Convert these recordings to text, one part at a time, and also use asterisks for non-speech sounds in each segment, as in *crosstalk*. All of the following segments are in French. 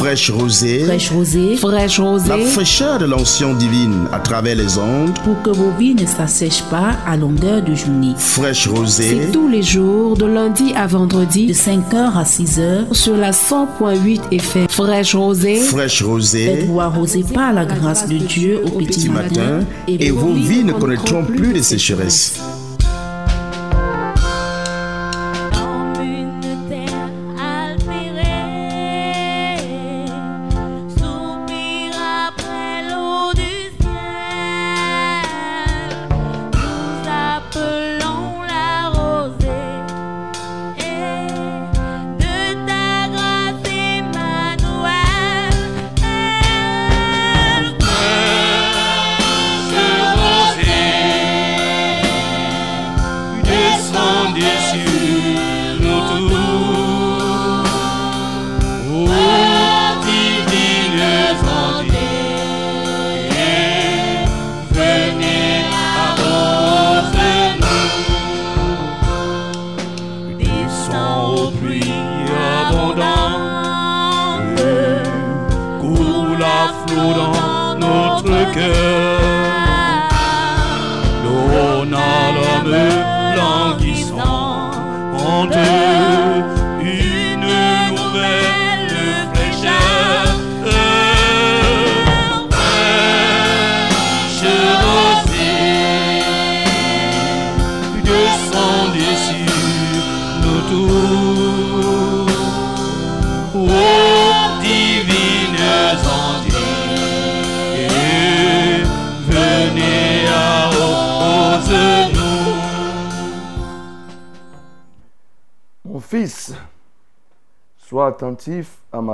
Fraîche rosée, fraîche rosée, fraîche rosée. La fraîcheur de l'onction divine à travers les ondes. Pour que vos vies ne s'assèchent pas à longueur de journée. Fraîche rosée. C'est tous les jours, de lundi à vendredi. De 5h à 6h. Sur la 100.8 FM. Fraîche rosée. Fraîche rosée. Faites-vous arroser par la grâce de Dieu au petit matin. Et vos vies ne connaîtront plus de sécheresse.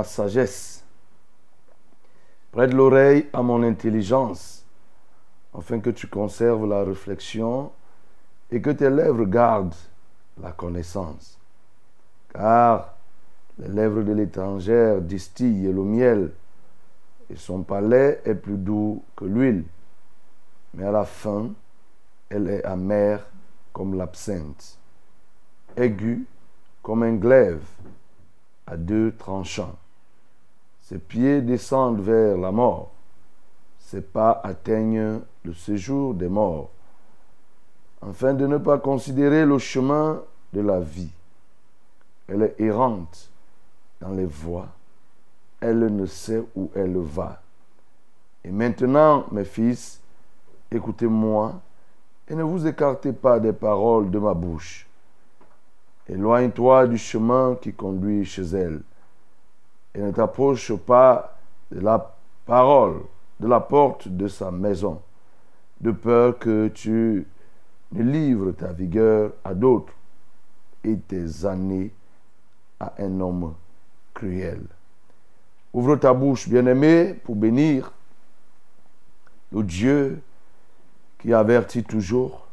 Sagesse. Prête l'oreille à mon intelligence, afin que tu conserves la réflexion et que tes lèvres gardent la connaissance. Car les lèvres de l'étrangère distillent le miel, et son palais est plus doux que l'huile. Mais à la fin, elle est amère comme l'absinthe, aiguë comme un glaive à deux tranchants. Ses pieds descendent vers la mort. Ses pas atteignent le séjour des morts. Afin de ne pas considérer le chemin de la vie. Elle est errante dans les voies. Elle ne sait où elle va. Et maintenant, mes fils, écoutez-moi et ne vous écartez pas des paroles de ma bouche. Éloigne-toi du chemin qui conduit chez elle et ne t'approche pas de la parole, de la porte de sa maison, de peur que tu ne livres ta vigueur à d'autres et tes années à un homme cruel. Ouvre ta bouche, bien-aimé, pour bénir le Dieu qui avertit toujours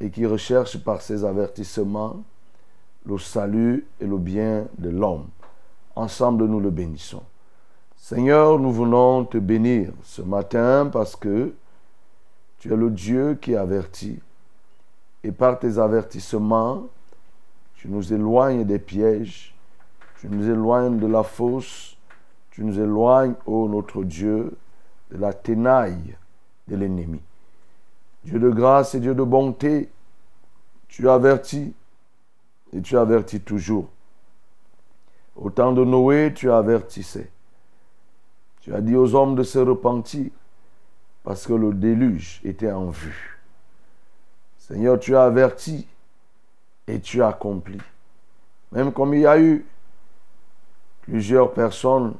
et qui recherche par ses avertissements le salut et le bien de l'homme. Ensemble, nous le bénissons. Seigneur, nous venons te bénir ce matin parce que tu es le Dieu qui avertit. Et par tes avertissements, tu nous éloignes des pièges, tu nous éloignes de la fosse, tu nous éloignes, ô notre Dieu, de la tenaille de l'ennemi. Dieu de grâce et Dieu de bonté, tu avertis, et tu avertis toujours. Au temps de Noé, tu avertissais. Tu as dit aux hommes de se repentir parce que le déluge était en vue. Seigneur, tu as averti et tu as accompli. Même comme il y a eu plusieurs personnes,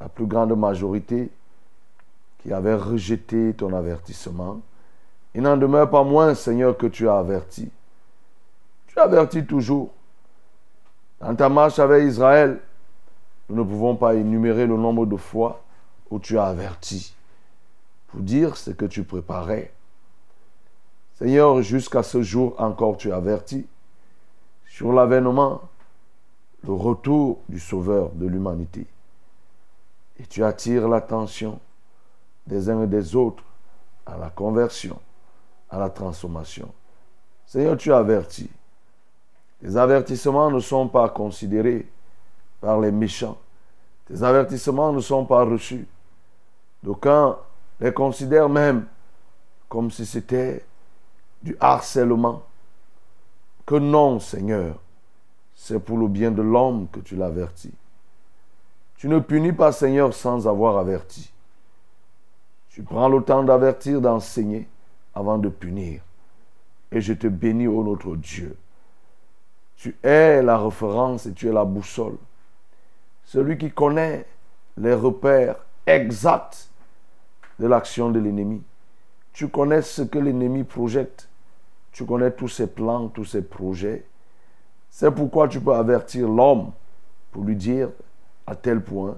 la plus grande majorité, qui avaient rejeté ton avertissement, il n'en demeure pas moins, Seigneur, que tu as averti. Tu avertis toujours. Dans ta marche avec Israël, nous ne pouvons pas énumérer le nombre de fois où tu as averti pour dire ce que tu préparais. Seigneur, jusqu'à ce jour encore, tu avertis sur l'avènement, le retour du Sauveur de l'humanité. Et tu attires l'attention des uns et des autres à la conversion, à la transformation. Seigneur, tu avertis. Les avertissements ne sont pas considérés par les méchants. Tes avertissements ne sont pas reçus. D'aucuns les considèrent même comme si c'était du harcèlement. Que non, Seigneur, c'est pour le bien de l'homme que tu l'avertis. Tu ne punis pas, Seigneur, sans avoir averti. Tu prends le temps d'avertir, d'enseigner avant de punir. Et je te bénis, ô notre Dieu. Tu es la référence et tu es la boussole. Celui qui connaît les repères exacts de l'action de l'ennemi. Tu connais ce que l'ennemi projette. Tu connais tous ses plans, tous ses projets. C'est pourquoi tu peux avertir l'homme pour lui dire à tel point,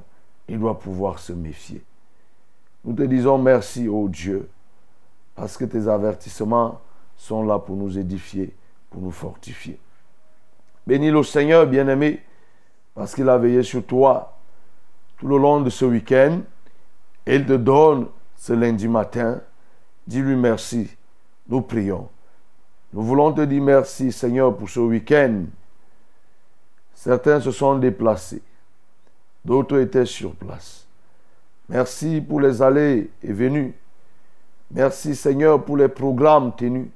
il doit pouvoir se méfier. Nous te disons merci, ô Dieu, parce que tes avertissements sont là pour nous édifier, pour nous fortifier. Bénis le Seigneur, bien-aimé, parce qu'il a veillé sur toi tout le long de ce week-end. Il te donne ce lundi matin. Dis-lui merci. Nous prions. Nous voulons te dire merci, Seigneur, pour ce week-end. Certains se sont déplacés. D'autres étaient sur place. Merci pour les allées et venues. Merci, Seigneur, pour les programmes tenus.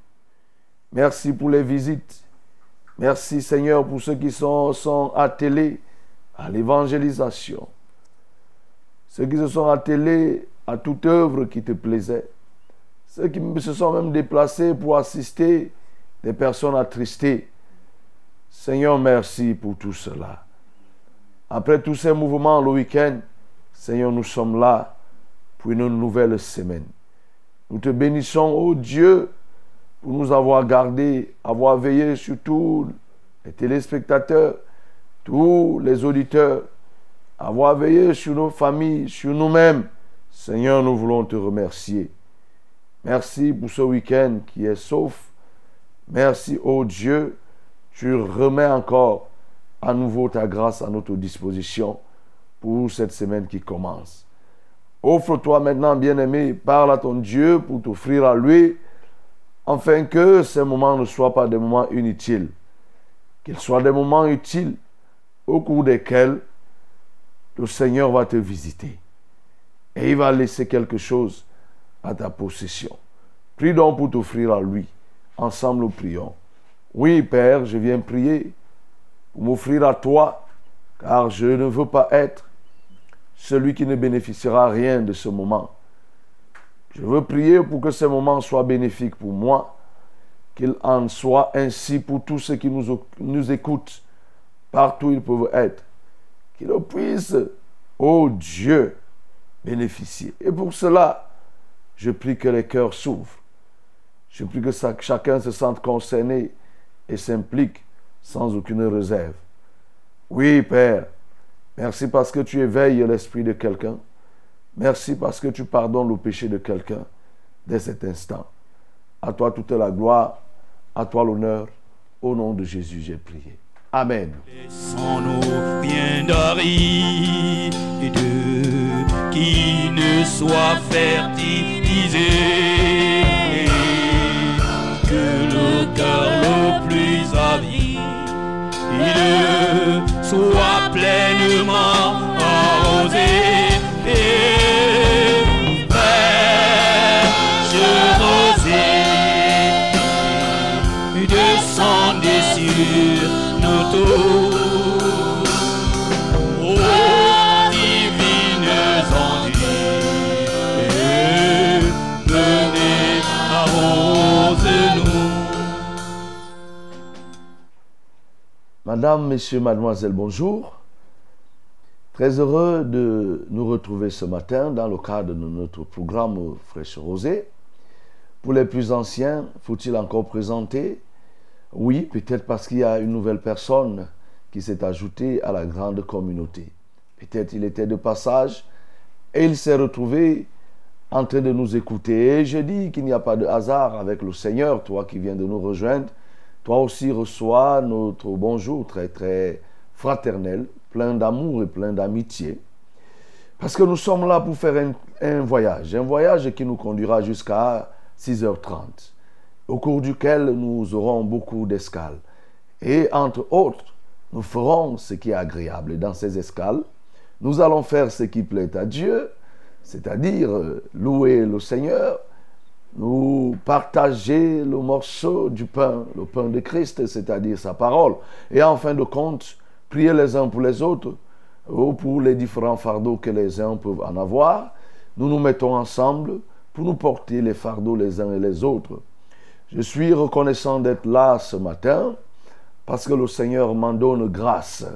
Merci pour les visites. Merci, Seigneur, pour ceux qui sont, sont attelés à l'évangélisation. Ceux qui se sont attelés à toute œuvre qui te plaisait. Ceux qui se sont même déplacés pour assister des personnes attristées. Seigneur, merci pour tout cela. Après tous ces mouvements le week-end, Seigneur, nous sommes là pour une nouvelle semaine. Nous te bénissons, ô Dieu, pour nous avoir gardés, avoir veillé sur tous les téléspectateurs, tous les auditeurs, avoir veillé sur nos familles, sur nous-mêmes. Seigneur, nous voulons te remercier. Merci pour ce week-end qui est sauf. Merci, ô Dieu, tu remets encore à nouveau ta grâce à notre disposition pour cette semaine qui commence. Offre-toi maintenant, bien-aimé, parle à ton Dieu pour t'offrir à lui, afin que ces moments ne soient pas des moments inutiles, qu'ils soient des moments utiles au cours desquels le Seigneur va te visiter et il va laisser quelque chose à ta possession. Prie donc pour t'offrir à lui. Ensemble, nous prions. Oui, Père, je viens prier pour m'offrir à toi, car je ne veux pas être celui qui ne bénéficiera rien de ce moment. Je veux prier pour que ce moment soit bénéfique pour moi, qu'il en soit ainsi pour tous ceux qui nous, nous écoutent, partout où ils peuvent être, qu'ils puissent, oh Dieu, bénéficier. Et pour cela, je prie que les cœurs s'ouvrent. Je prie que chacun se sente concerné et s'implique sans aucune réserve. Oui, Père, merci parce que tu éveilles l'esprit de quelqu'un. Merci parce que tu pardonnes le péché de quelqu'un dès cet instant. À toi toute la gloire, à toi l'honneur. Au nom de Jésus, j'ai prié. Amen. Laissons-nous bien qui ne soit fertilisé, que le cœur le plus avide soit pleinement Madame, Messieurs, Mademoiselle, bonjour. Très heureux de nous retrouver ce matin dans le cadre de notre programme Fraîche Rosée. Pour les plus anciens, faut-il encore présenter Oui, peut-être parce qu'il y a une nouvelle personne qui s'est ajoutée à la grande communauté. Peut-être il était de passage et il s'est retrouvé en train de nous écouter. Et je dis qu'il n'y a pas de hasard avec le Seigneur, toi qui viens de nous rejoindre. Toi aussi reçois notre bonjour très très fraternel, plein d'amour et plein d'amitié. Parce que nous sommes là pour faire un, voyage, un voyage qui nous conduira jusqu'à 6h30. Au cours duquel nous aurons beaucoup d'escales. Et entre autres, nous ferons ce qui est agréable. Et dans ces escales, nous allons faire ce qui plaît à Dieu, c'est-à-dire euh, louer le Seigneur, nous partager le morceau du pain, le pain de Christ, c'est-à-dire sa parole. Et en fin de compte, prier les uns pour les autres, ou pour les différents fardeaux que les uns peuvent en avoir. Nous nous mettons ensemble pour nous porter les fardeaux les uns et les autres. Je suis reconnaissant d'être là ce matin parce que le Seigneur m'en donne grâce.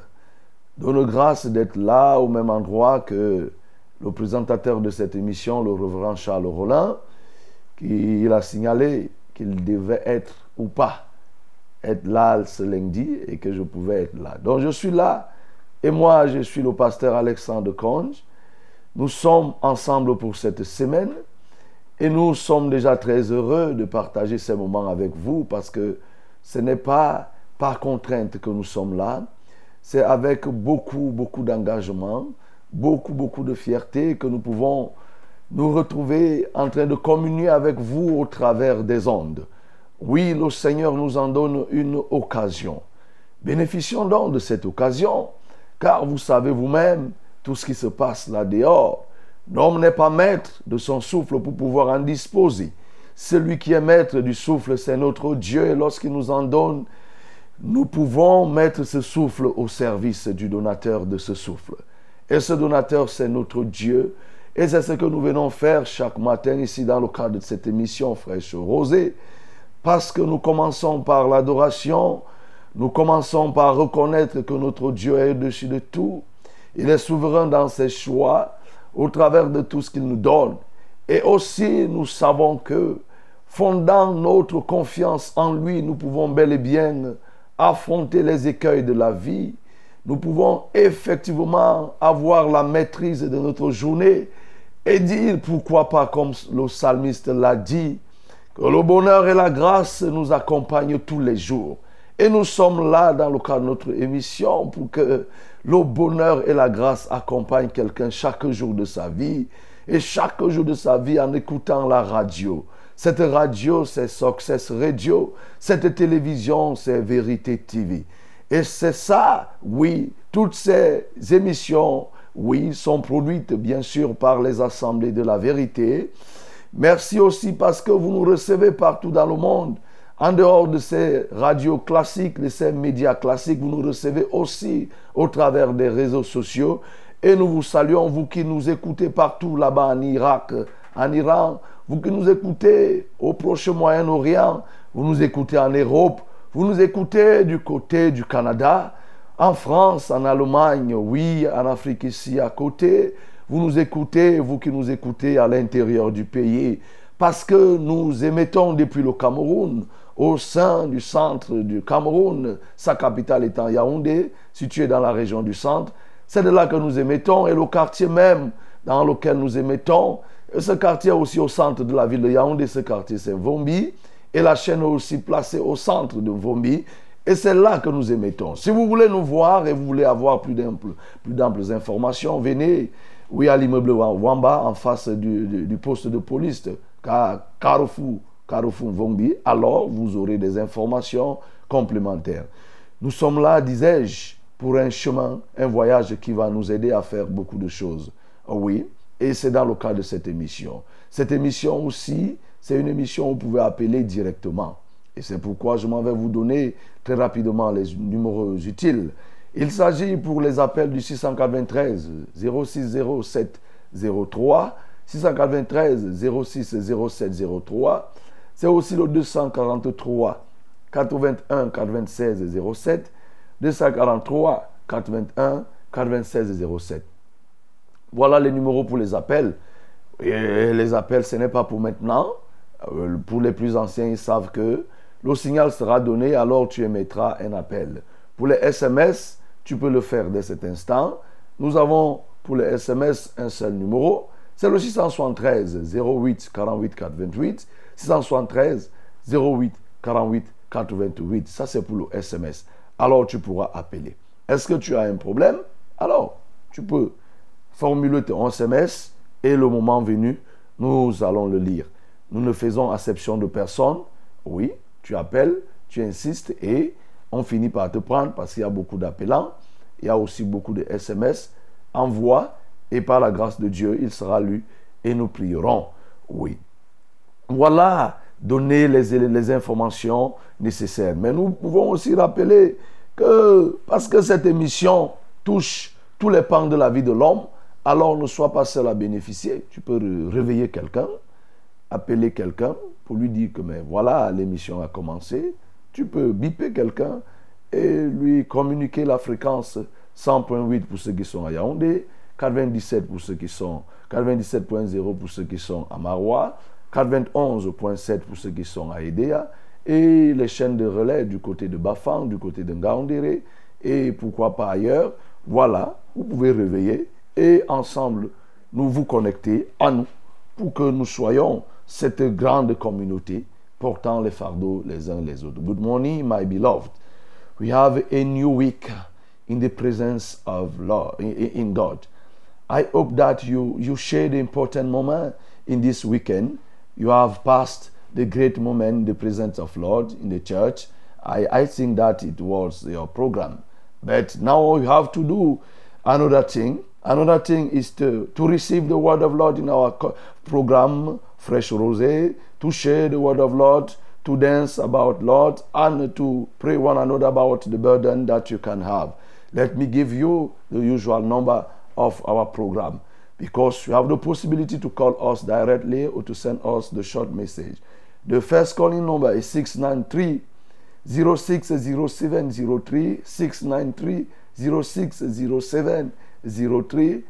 Donne grâce d'être là au même endroit que le présentateur de cette émission, le reverend Charles Rollin, qui a signalé qu'il devait être ou pas être là ce lundi et que je pouvais être là. Donc je suis là et moi je suis le pasteur Alexandre Conge. Nous sommes ensemble pour cette semaine et nous sommes déjà très heureux de partager ces moments avec vous parce que ce n'est pas par contrainte que nous sommes là, c'est avec beaucoup, beaucoup d'engagement, beaucoup, beaucoup de fierté que nous pouvons nous retrouver en train de communier avec vous au travers des ondes. Oui, le Seigneur nous en donne une occasion. Bénéficions donc de cette occasion, car vous savez vous-même tout ce qui se passe là dehors. L'homme n'est pas maître de son souffle pour pouvoir en disposer. Celui qui est maître du souffle, c'est notre Dieu, et lorsqu'il nous en donne, nous pouvons mettre ce souffle au service du donateur de ce souffle. Et ce donateur, c'est notre Dieu. Et c'est ce que nous venons faire chaque matin ici dans le cadre de cette émission Fraîche Rosée. Parce que nous commençons par l'adoration, nous commençons par reconnaître que notre Dieu est au-dessus de tout. Il est souverain dans ses choix au travers de tout ce qu'il nous donne. Et aussi, nous savons que, fondant notre confiance en lui, nous pouvons bel et bien affronter les écueils de la vie. Nous pouvons effectivement avoir la maîtrise de notre journée et dire, pourquoi pas, comme le psalmiste l'a dit, que le bonheur et la grâce nous accompagnent tous les jours. Et nous sommes là dans le cadre de notre émission pour que le bonheur et la grâce accompagnent quelqu'un chaque jour de sa vie et chaque jour de sa vie en écoutant la radio. Cette radio, c'est Success Radio. Cette télévision, c'est Vérité TV. Et c'est ça, oui, toutes ces émissions, oui, sont produites bien sûr par les assemblées de la vérité. Merci aussi parce que vous nous recevez partout dans le monde. En dehors de ces radios classiques, de ces médias classiques, vous nous recevez aussi au travers des réseaux sociaux. Et nous vous saluons, vous qui nous écoutez partout là-bas en Irak, en Iran, vous qui nous écoutez au proche Moyen-Orient, vous nous écoutez en Europe, vous nous écoutez du côté du Canada, en France, en Allemagne, oui, en Afrique ici à côté, vous nous écoutez, vous qui nous écoutez à l'intérieur du pays, parce que nous émettons depuis le Cameroun, au sein du centre du Cameroun, sa capitale étant Yaoundé, située dans la région du centre. C'est de là que nous émettons et le quartier même dans lequel nous émettons, ce quartier aussi au centre de la ville de Yaoundé, ce quartier c'est Vombi. Et la chaîne est aussi placée au centre de Vombi. Et c'est là que nous émettons. Si vous voulez nous voir et vous voulez avoir plus d'amples informations, venez, oui, à l'immeuble Wamba, en face du, poste de police, Carrefour, Alors, vous aurez des informations complémentaires. Nous sommes là, disais-je, pour un chemin, un voyage qui va nous aider à faire beaucoup de choses. Oui, et c'est dans le cadre de cette émission. Cette émission aussi, c'est une émission où vous pouvez appeler directement. Et c'est pourquoi je m'en vais vous donner très rapidement les numéros utiles. Il s'agit pour les appels du 693 0607 03, 693 06 07 03. C'est aussi le 243 81 96 07, 243 81 96 07. Voilà les numéros pour les appels. Et les appels, ce n'est pas pour maintenant. Euh, pour les plus anciens, ils savent que le signal sera donné, alors tu émettras un appel. Pour les SMS, tu peux le faire dès cet instant. Nous avons pour les SMS un seul numéro. C'est le 673 08 48 428. 673 08 48 428. Ça, c'est pour le SMS. Alors, tu pourras appeler. Est-ce que tu as un problème? Alors, tu peux formuler ton SMS et le moment venu, nous allons le lire. Nous ne faisons acception de personne. Oui, tu appelles, tu insistes et on finit par te prendre parce qu'il y a beaucoup d'appelants. Il y a aussi beaucoup de SMS. Envoie et par la grâce de Dieu, il sera lu et nous prierons. Oui. Voilà, donner les, les informations nécessaires. Mais nous pouvons aussi rappeler que parce que cette émission touche tous les pans de la vie de l'homme, alors ne sois pas seul à bénéficier. Tu peux réveiller quelqu'un, appeler quelqu'un pour lui dire que mais voilà, l'émission a commencé. Tu peux biper quelqu'un et lui communiquer la fréquence 100.8 pour ceux qui sont à Yaoundé, 97 pour ceux qui sont 97.0 pour ceux qui sont à Marois, 91.7 pour ceux qui sont à Edea et les chaînes de relais du côté de Bafang, du côté de Ngaoundéré et pourquoi pas ailleurs. Voilà, vous pouvez réveiller et ensemble nous vous connecter à nous pour que nous soyons cette grande communauté portant les fardeaux les uns les autres. Good morning, my beloved. We have a new week in the presence of Lord, in God. I hope that you, you share the important moment in this weekend. You have passed the great moment in the presence of Lord in the church. I, I think that it was your program. But now you have to do another thing. Another thing is to, to receive the word of Lord in our program, Fresh Rosé, to share the word of Lord, to dance about Lord, and to pray one another about the burden that you can have. Let me give you the usual number of our program because you have the possibility to call us directly or to send us the short message. The first calling number is 693 060703 693 060703.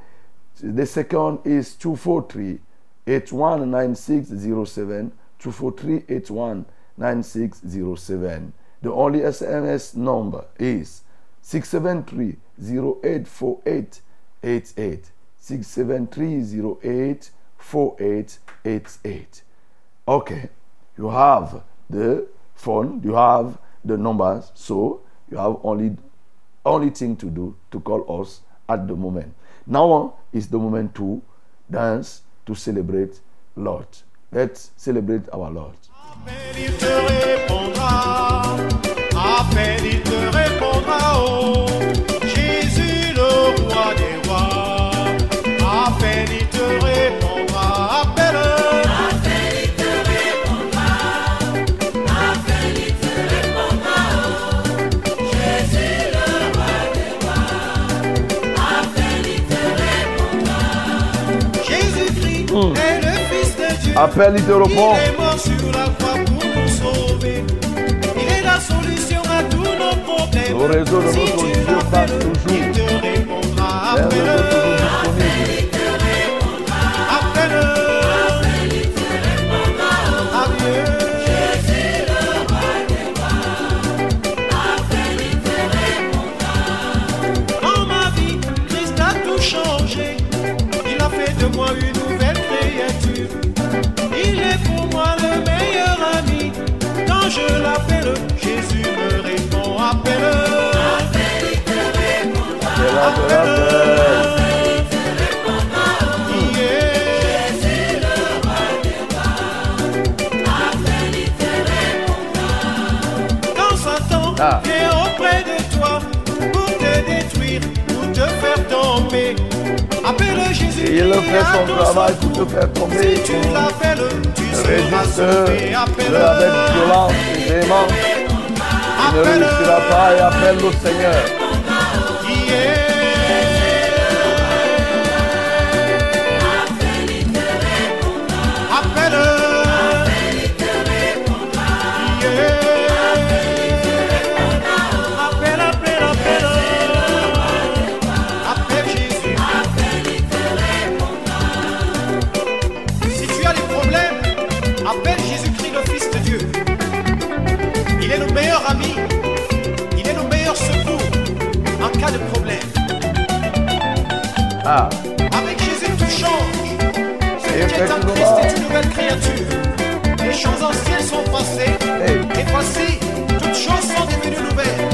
The second is 243 819607 243 819607. The only SMS number is 673 0848 88 673 4888. Okay, you have the phone, you have the numbers, so you have only only thing to do to call us at the moment. Now is the moment to dance to celebrate Lord. Let's celebrate our Lord. Nos problèmes. Le réseau de si notre tu Dieu passe l'appelles, toujours. il te répondra. Vers le Appelle-le. retour disponible. Il fait son travail pour te faire tomber. Si tu l'appelles, tu seras sauvé. Appelle-le. avec violence et véhémence. Il ne réussira pas et appelle le Seigneur. Ah. Avec Jésus tout change. Celui Christ est une nouvelle créature. Les choses anciennes sont passées. Et voici, toutes choses sont devenues nouvelles.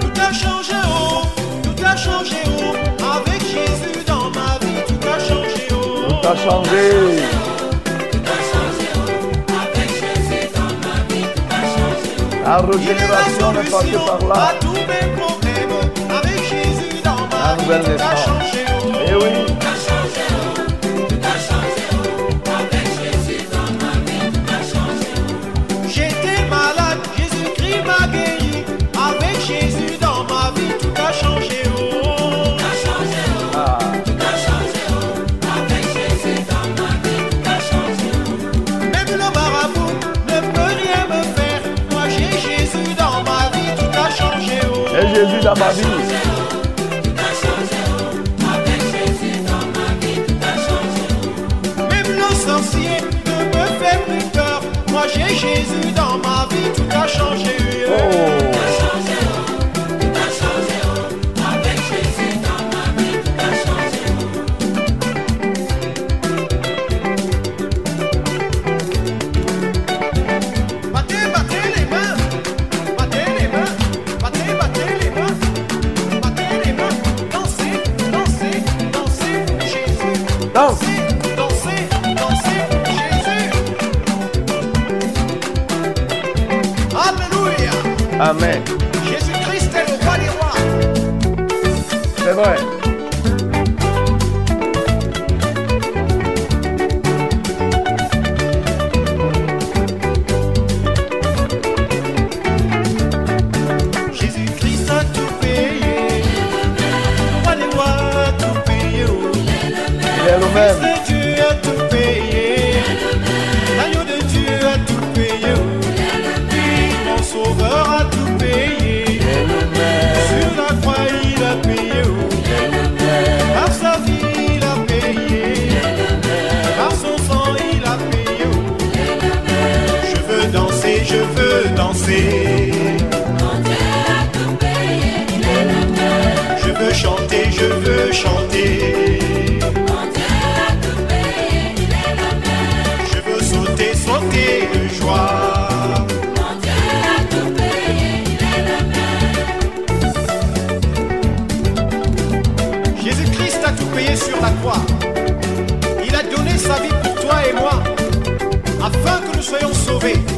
Tout a changé, oh. tout a. Oh. Avec Jésus dans ma vie, tout a changé, oh. Tout a changé. La régénération par là. La ma vie, nouvelle tout a naissance. changé. oh. Eh oui. J'étais malade, Je veux chanter, je veux chanter. Je veux sauter, sauter de joie. Jésus-Christ a tout payé sur la croix. Il a donné sa vie pour toi et moi, afin que nous soyons sauvés.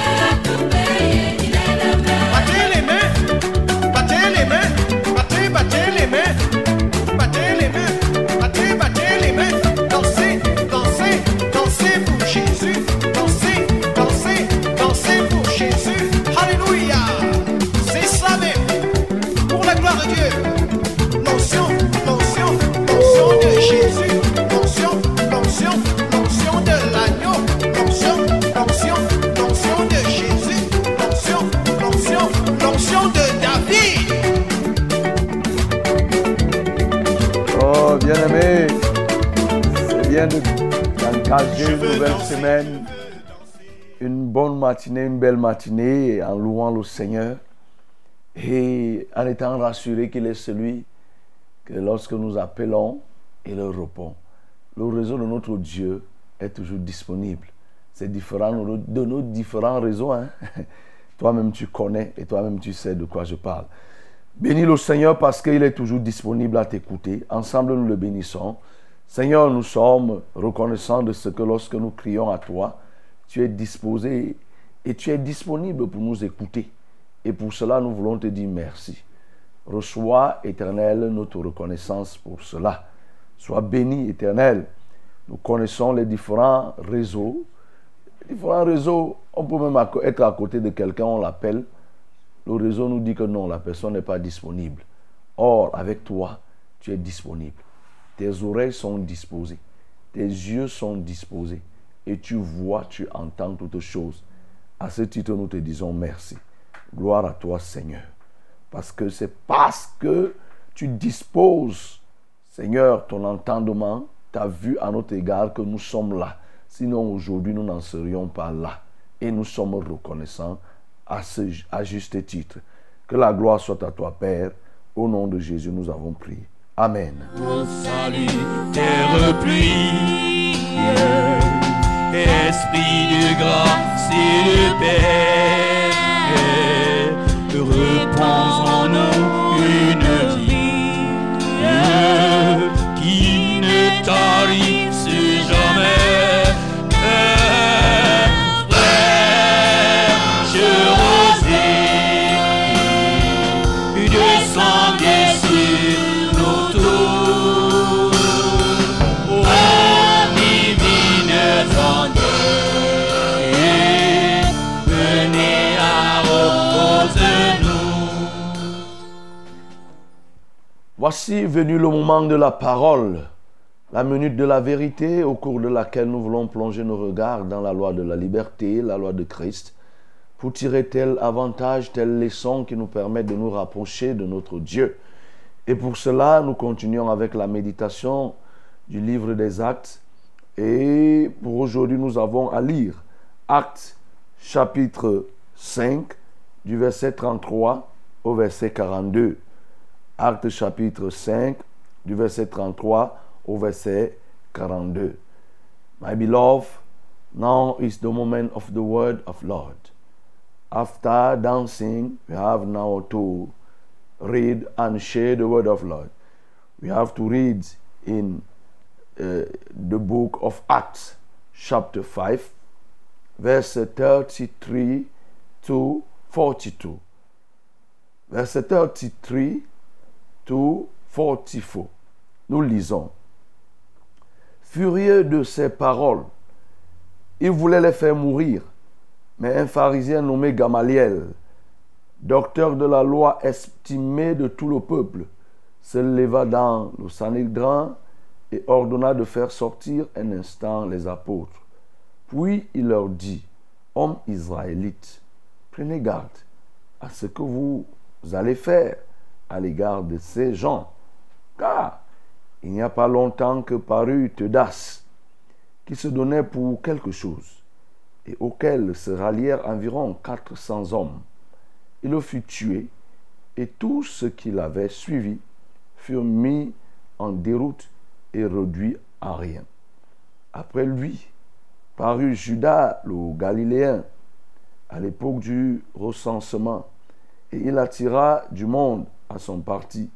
d'engager une nouvelle semaine. Une bonne matinée, une belle matinée en louant le Seigneur et en étant rassuré qu'il est celui que lorsque nous appelons, il répond. Le réseau de notre Dieu est toujours disponible. C'est différent de nos différents réseaux. hein. *laughs* Toi-même, tu connais et toi-même, tu sais de quoi je parle. Bénis le Seigneur parce qu'il est toujours disponible à t'écouter. Ensemble, nous le bénissons. Seigneur, nous sommes reconnaissants de ce que lorsque nous crions à toi, tu es disposé et tu es disponible pour nous écouter. Et pour cela, nous voulons te dire merci. Reçois, éternel, notre reconnaissance pour cela. Sois béni, éternel. Nous connaissons les différents réseaux. Les différents réseaux, on peut même être à côté de quelqu'un, on l'appelle. Le réseau nous dit que non, la personne n'est pas disponible. Or, avec toi, tu es disponible. Tes oreilles sont disposées. Tes yeux sont disposés. Et tu vois, tu entends toutes choses. À ce titre, nous te disons merci. Gloire à toi, Seigneur. Parce que c'est parce que tu disposes, Seigneur, ton entendement, ta vue à notre égard que nous sommes là. Sinon, aujourd'hui, nous n'en serions pas là. et nous sommes reconnaissants à, ce, à juste titre. Que la gloire soit à toi, Père. Au nom de Jésus, nous avons prié. Amen. Ton salut est repris. Esprit de grâce et de paix, repose en nous une vie qui ne tarisse Voici venu le moment de la parole, la minute de la vérité au cours de laquelle nous voulons plonger nos regards dans la loi de la liberté, la loi de Christ, pour tirer tel avantage, telle leçon qui nous permet de nous rapprocher de notre Dieu? Et pour cela, nous continuons avec la méditation du livre des actes. Et pour aujourd'hui, nous avons à lire Actes chapitre 5 du verset 33 au verset 42. Actes chapitre 5, du verset 33 au verset 42. My beloved, now is the moment of the word of Lord. After dancing, we have now to read and share the word of Lord. We have to read in uh, the book of Acts, chapter 5, verse 33 to 42. Verset 33 to 44. Nous lisons. Furieux de ces paroles, il voulait les faire mourir. Mais un pharisien nommé Gamaliel, docteur de la loi estimé de tout le peuple, se leva dans le Sanhédrin et ordonna de faire sortir un instant les apôtres. Puis il leur dit, Hommes israélites, prenez garde à ce que vous allez faire à l'égard de ces gens, car il n'y a pas longtemps que parut Teudas, qui se donnait pour quelque chose, et auquel se rallièrent environ 400 hommes. Il le fut tué, et tous ceux qui l'avaient suivi furent mis en déroute et réduits à rien. Après lui, parut Judas le Galiléen, à l'époque du recensement, et il attira du monde son parti.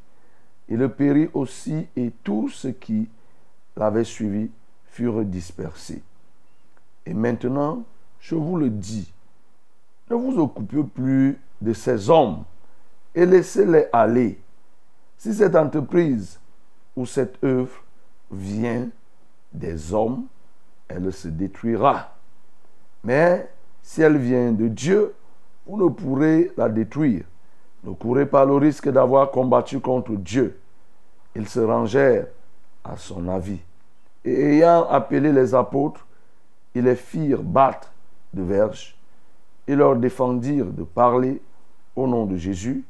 Il périt aussi, et tous ceux qui l'avaient suivi furent dispersés. Et maintenant, je vous le dis, ne vous occupez plus de ces hommes et laissez-les aller. Si cette entreprise ou cette œuvre vient des hommes, elle se détruira. Mais si elle vient de Dieu, vous ne pourrez la détruire. Ne courez pas le risque d'avoir combattu contre Dieu. Ils se rangèrent à son avis. Et ayant appelé les apôtres, ils les firent battre de verges. Ils leur défendirent de parler au nom de Jésus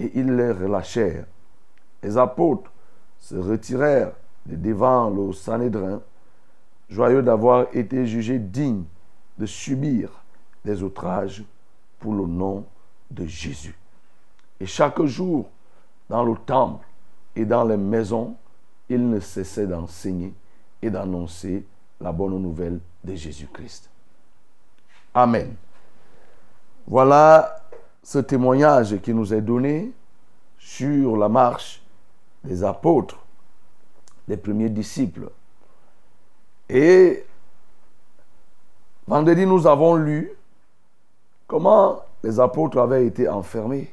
et ils les relâchèrent. Les apôtres se retirèrent de devant le Sanhédrin, joyeux d'avoir été jugés dignes de subir des outrages pour le nom de Jésus. Et chaque jour, dans le temple et dans les maisons, ils ne cessaient d'enseigner et d'annoncer la bonne nouvelle de Jésus-Christ. Amen. Voilà ce témoignage qui nous est donné sur la marche des apôtres, des premiers disciples. Et vendredi, nous avons lu comment les apôtres avaient été enfermés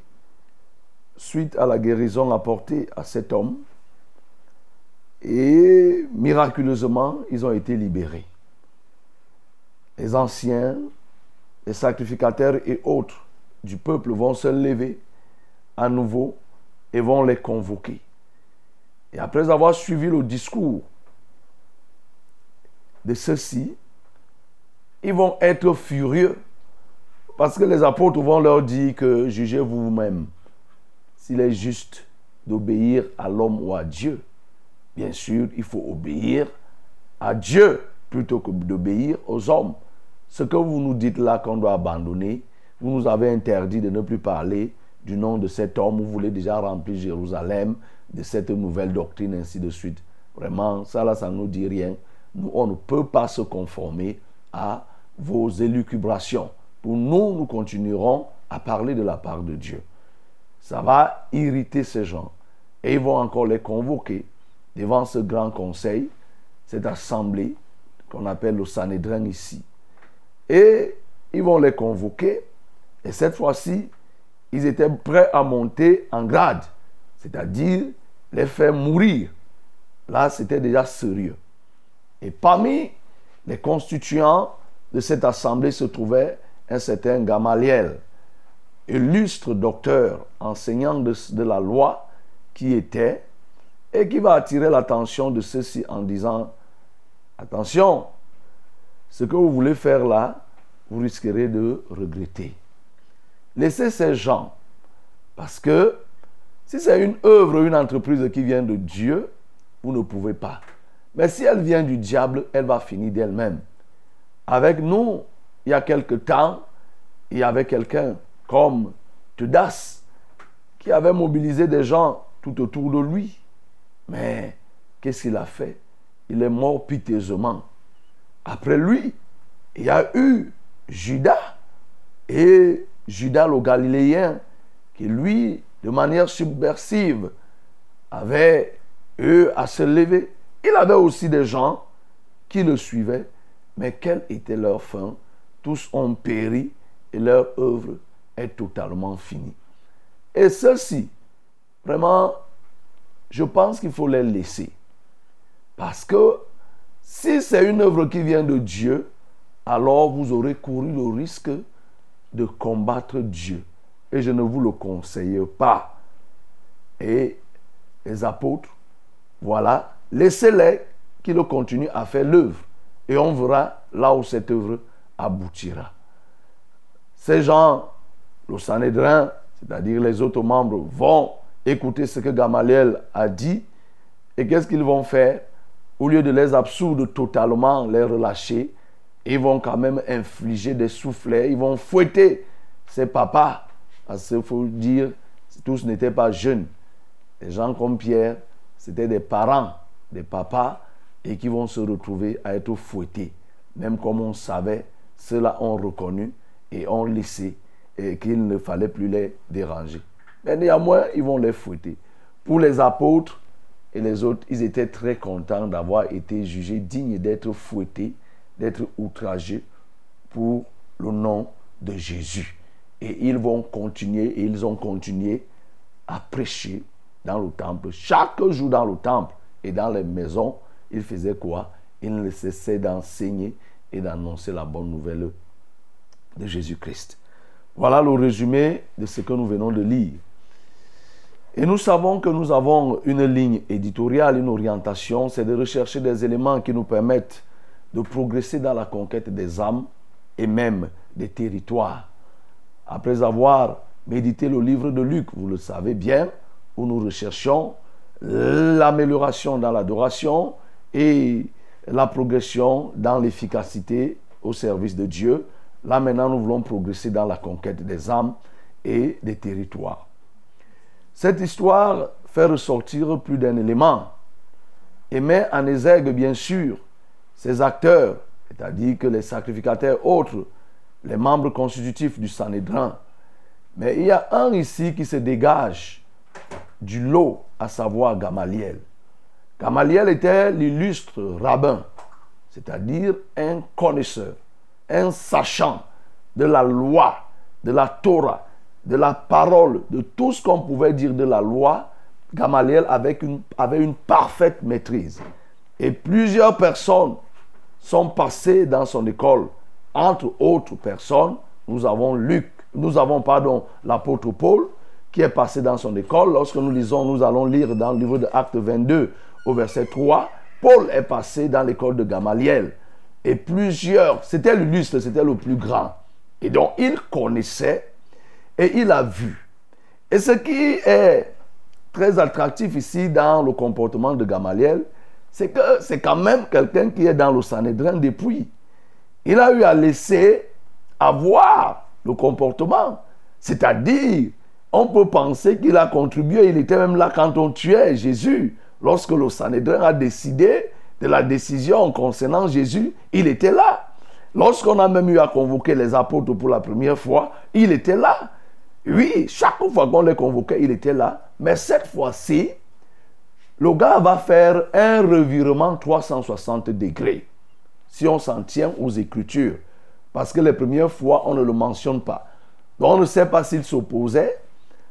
suite à la guérison apportée à cet homme. Et miraculeusement, ils ont été libérés. Les anciens, les sacrificateurs et autres du peuple vont se lever à nouveau et vont les convoquer. Et après avoir suivi le discours de ceux-ci, ils vont être furieux parce que les apôtres vont leur dire que jugez vous-même s'il est juste d'obéir à l'homme ou à Dieu. Bien sûr, il faut obéir à Dieu plutôt que d'obéir aux hommes. ce que vous nous dites là qu'on doit abandonner, vous nous avez interdit de ne plus parler du nom de cet homme, vous voulez déjà remplir Jérusalem de cette nouvelle doctrine, ainsi de suite. Vraiment, ça là, ça ne nous dit rien. Nous, on ne peut pas se conformer à vos élucubrations. Pour nous, nous continuerons à parler de la part de Dieu. Ça va irriter ces gens. Et ils vont encore les convoquer devant ce grand conseil, cette assemblée qu'on appelle le Sanhédrin ici. Et ils vont les convoquer. Et cette fois-ci, ils étaient prêts à monter en grade, c'est-à-dire les faire mourir. Là, c'était déjà sérieux. Et parmi les constituants de cette assemblée se trouvait un certain Gamaliel, illustre docteur, enseignant de, la loi qui était, et qui va attirer l'attention de ceux-ci en disant, attention, ce que vous voulez faire là, vous risquerez de regretter. Laissez ces gens, parce que si c'est une œuvre, une entreprise qui vient de Dieu, vous ne pouvez pas. Mais si elle vient du diable, elle va finir d'elle-même. Avec nous, il y a quelque temps, il y avait quelqu'un comme Tudas qui avait mobilisé des gens tout autour de lui. Mais qu'est-ce qu'il a fait? Il est mort piteusement. Après lui, il y a eu Judas et Judas le Galiléen qui lui, de manière subversive, avait eu à se lever. Il avait aussi des gens qui le suivaient, mais quelle était leur fin? Tous ont péri et leur œuvre totalement finie. Et ceci, vraiment, je pense qu'il faut les laisser. Parce que si c'est une œuvre qui vient de Dieu, alors vous aurez couru le risque de combattre Dieu. Et je ne vous le conseille pas. Et les apôtres, voilà, laissez-les qu'ils continuent à faire l'œuvre. Et on verra là où cette œuvre aboutira. Ces gens, le Sanhédrin, c'est-à-dire les autres membres, vont écouter ce que Gamaliel a dit. Et qu'est-ce qu'ils vont faire? Au lieu de les absoudre totalement, les relâcher, ils vont quand même infliger des soufflets, ils vont fouetter ces papas. Parce qu'il faut dire, tous n'étaient pas jeunes. Les gens comme Pierre, c'était des parents, des papas, et qui vont se retrouver à être fouettés. Même comme on savait, ceux-là ont reconnu et ont laissé et qu'il ne fallait plus les déranger. Mais néanmoins, ils vont les fouetter. Pour les apôtres et les autres, ils étaient très contents d'avoir été jugés dignes d'être fouettés, d'être outragés pour le nom de Jésus. Et ils vont continuer, et ils ont continué à prêcher dans le temple. Chaque jour dans le temple et dans les maisons, ils faisaient quoi? Ils ne cessaient d'enseigner et d'annoncer la bonne nouvelle de Jésus-Christ. Voilà le résumé de ce que nous venons de lire. Et nous savons que nous avons une ligne éditoriale, une orientation, c'est de rechercher des éléments qui nous permettent de progresser dans la conquête des âmes et même des territoires. Après avoir médité le livre de Luc, vous le savez bien, où nous recherchons l'amélioration dans l'adoration et la progression dans l'efficacité au service de Dieu. Là maintenant, nous voulons progresser dans la conquête des âmes et des territoires. Cette histoire fait ressortir plus d'un élément et met en exergue, bien sûr, ces acteurs, c'est-à-dire que les sacrificateurs autres, les membres constitutifs du Sanhédrin. Mais il y a un ici qui se dégage du lot, à savoir Gamaliel. Gamaliel était l'illustre rabbin, c'est-à-dire un connaisseur, un sachant de la loi, de la Torah, de la parole, de tout ce qu'on pouvait dire de la loi. Gamaliel avait une, avait une parfaite maîtrise. Et plusieurs personnes sont passées dans son école. Entre autres personnes, nous avons Luc, nous avons, pardon, l'apôtre Paul, qui est passé dans son école. Lorsque nous lisons, nous allons lire dans le livre de Actes 22 au verset 3, Paul est passé dans l'école de Gamaliel. Et plusieurs, c'était l'illustre, c'était le plus grand. Et donc, il connaissait et il a vu. Et ce qui est très attractif ici dans le comportement de Gamaliel, c'est que c'est quand même quelqu'un qui est dans le Sanhédrin depuis. il a eu à laisser avoir le comportement. C'est-à-dire, on peut penser qu'il a contribué, il était même là quand on tuait Jésus. Lorsque le Sanhédrin a décidé de la décision concernant Jésus, il était là. Lorsqu'on a même eu à convoquer les apôtres pour la première fois, il était là. Oui, chaque fois qu'on les convoquait, il était là. Mais cette fois-ci, le gars va faire un revirement 360 degrés. Si on s'en tient aux Écritures. Parce que les premières fois, on ne le mentionne pas. Donc on ne sait pas s'il s'opposait,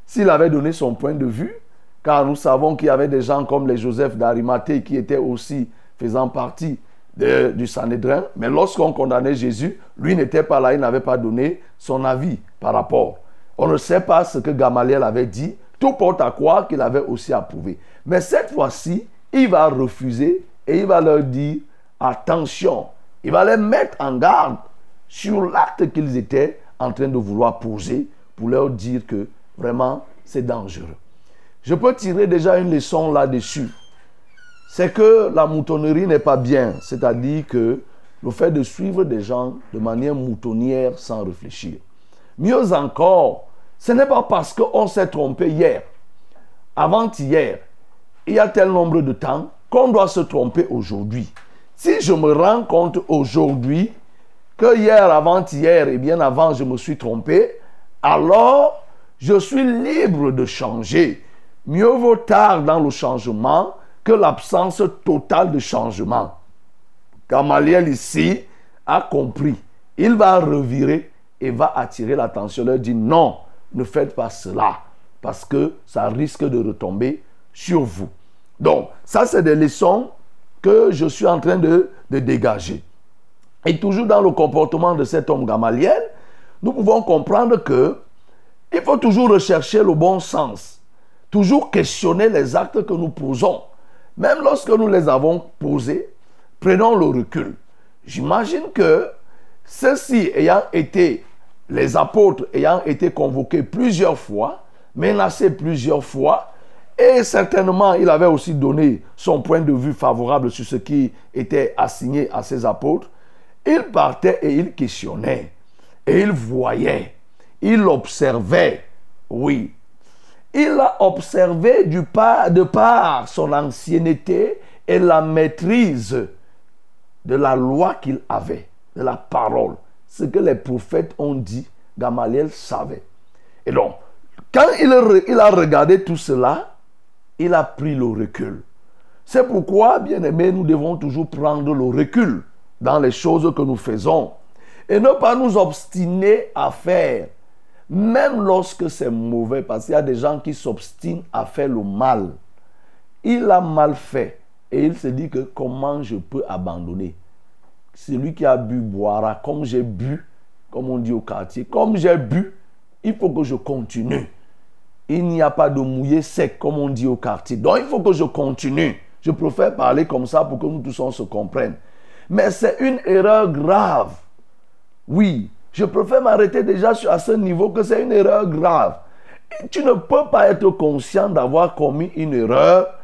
s'il avait donné son point de vue, car nous savons qu'il y avait des gens comme les Joseph d'Arimathée qui étaient aussi faisant partie du Sanhédrin. Mais lorsqu'on condamnait Jésus, lui n'était pas là, il n'avait pas donné son avis par rapport. On ne sait pas ce que Gamaliel avait dit. Tout porte à croire qu'il avait aussi approuvé. Mais cette fois-ci, il va refuser et il va leur dire attention. Il va les mettre en garde sur l'acte qu'ils étaient en train de vouloir poser pour leur dire que vraiment c'est dangereux. Je peux tirer déjà une leçon là-dessus. C'est que la moutonnerie n'est pas bien. C'est-à-dire que le fait de suivre des gens de manière moutonnière sans réfléchir. Mieux encore, ce n'est pas parce qu'on s'est trompé hier, avant-hier, il y a tel nombre de temps qu'on doit se tromper aujourd'hui. Si je me rends compte aujourd'hui que hier, avant-hier et bien avant, je me suis trompé, alors je suis libre de changer. Mieux vaut tard dans le changement que l'absence totale de changement. Gamaliel ici a compris. Il va revirer et va attirer l'attention. Leur dit non, ne faites pas cela parce que ça risque de retomber sur vous. Donc, ça, c'est des leçons que je suis en train de, de dégager. Et toujours dans le comportement de cet homme Gamaliel, nous pouvons comprendre que il faut toujours rechercher le bon sens, toujours questionner les actes que nous posons. Même lorsque nous les avons posés, prenons le recul. J'imagine que ceux-ci ayant été, les apôtres ayant été convoqués plusieurs fois, menacés plusieurs fois, et certainement il avait aussi donné son point de vue favorable sur ce qui était assigné à ses apôtres, il partait et il questionnait, et il voyait, il observait, oui. Il a observé du de par son ancienneté et la maîtrise de la loi qu'il avait, de la parole. Ce que les prophètes ont dit, Gamaliel savait. Et donc, quand il, il a regardé tout cela, il a pris le recul. C'est pourquoi, bien aimés, nous devons toujours prendre le recul dans les choses que nous faisons et ne pas nous obstiner à faire, même lorsque c'est mauvais, parce qu'il y a des gens qui s'obstinent à faire le mal. Il a mal fait et il se dit que comment je peux abandonner? Celui qui a bu boira, comme j'ai bu, comme on dit au quartier, comme j'ai bu, il faut que je continue il n'y a pas de mouillé sec, comme on dit au quartier. Donc il faut que je continue. Je préfère parler comme ça pour que nous tous on se comprenne. Mais c'est une erreur grave. Oui, je préfère m'arrêter déjà à ce niveau que c'est une erreur grave. Et tu ne peux pas être conscient d'avoir commis une erreur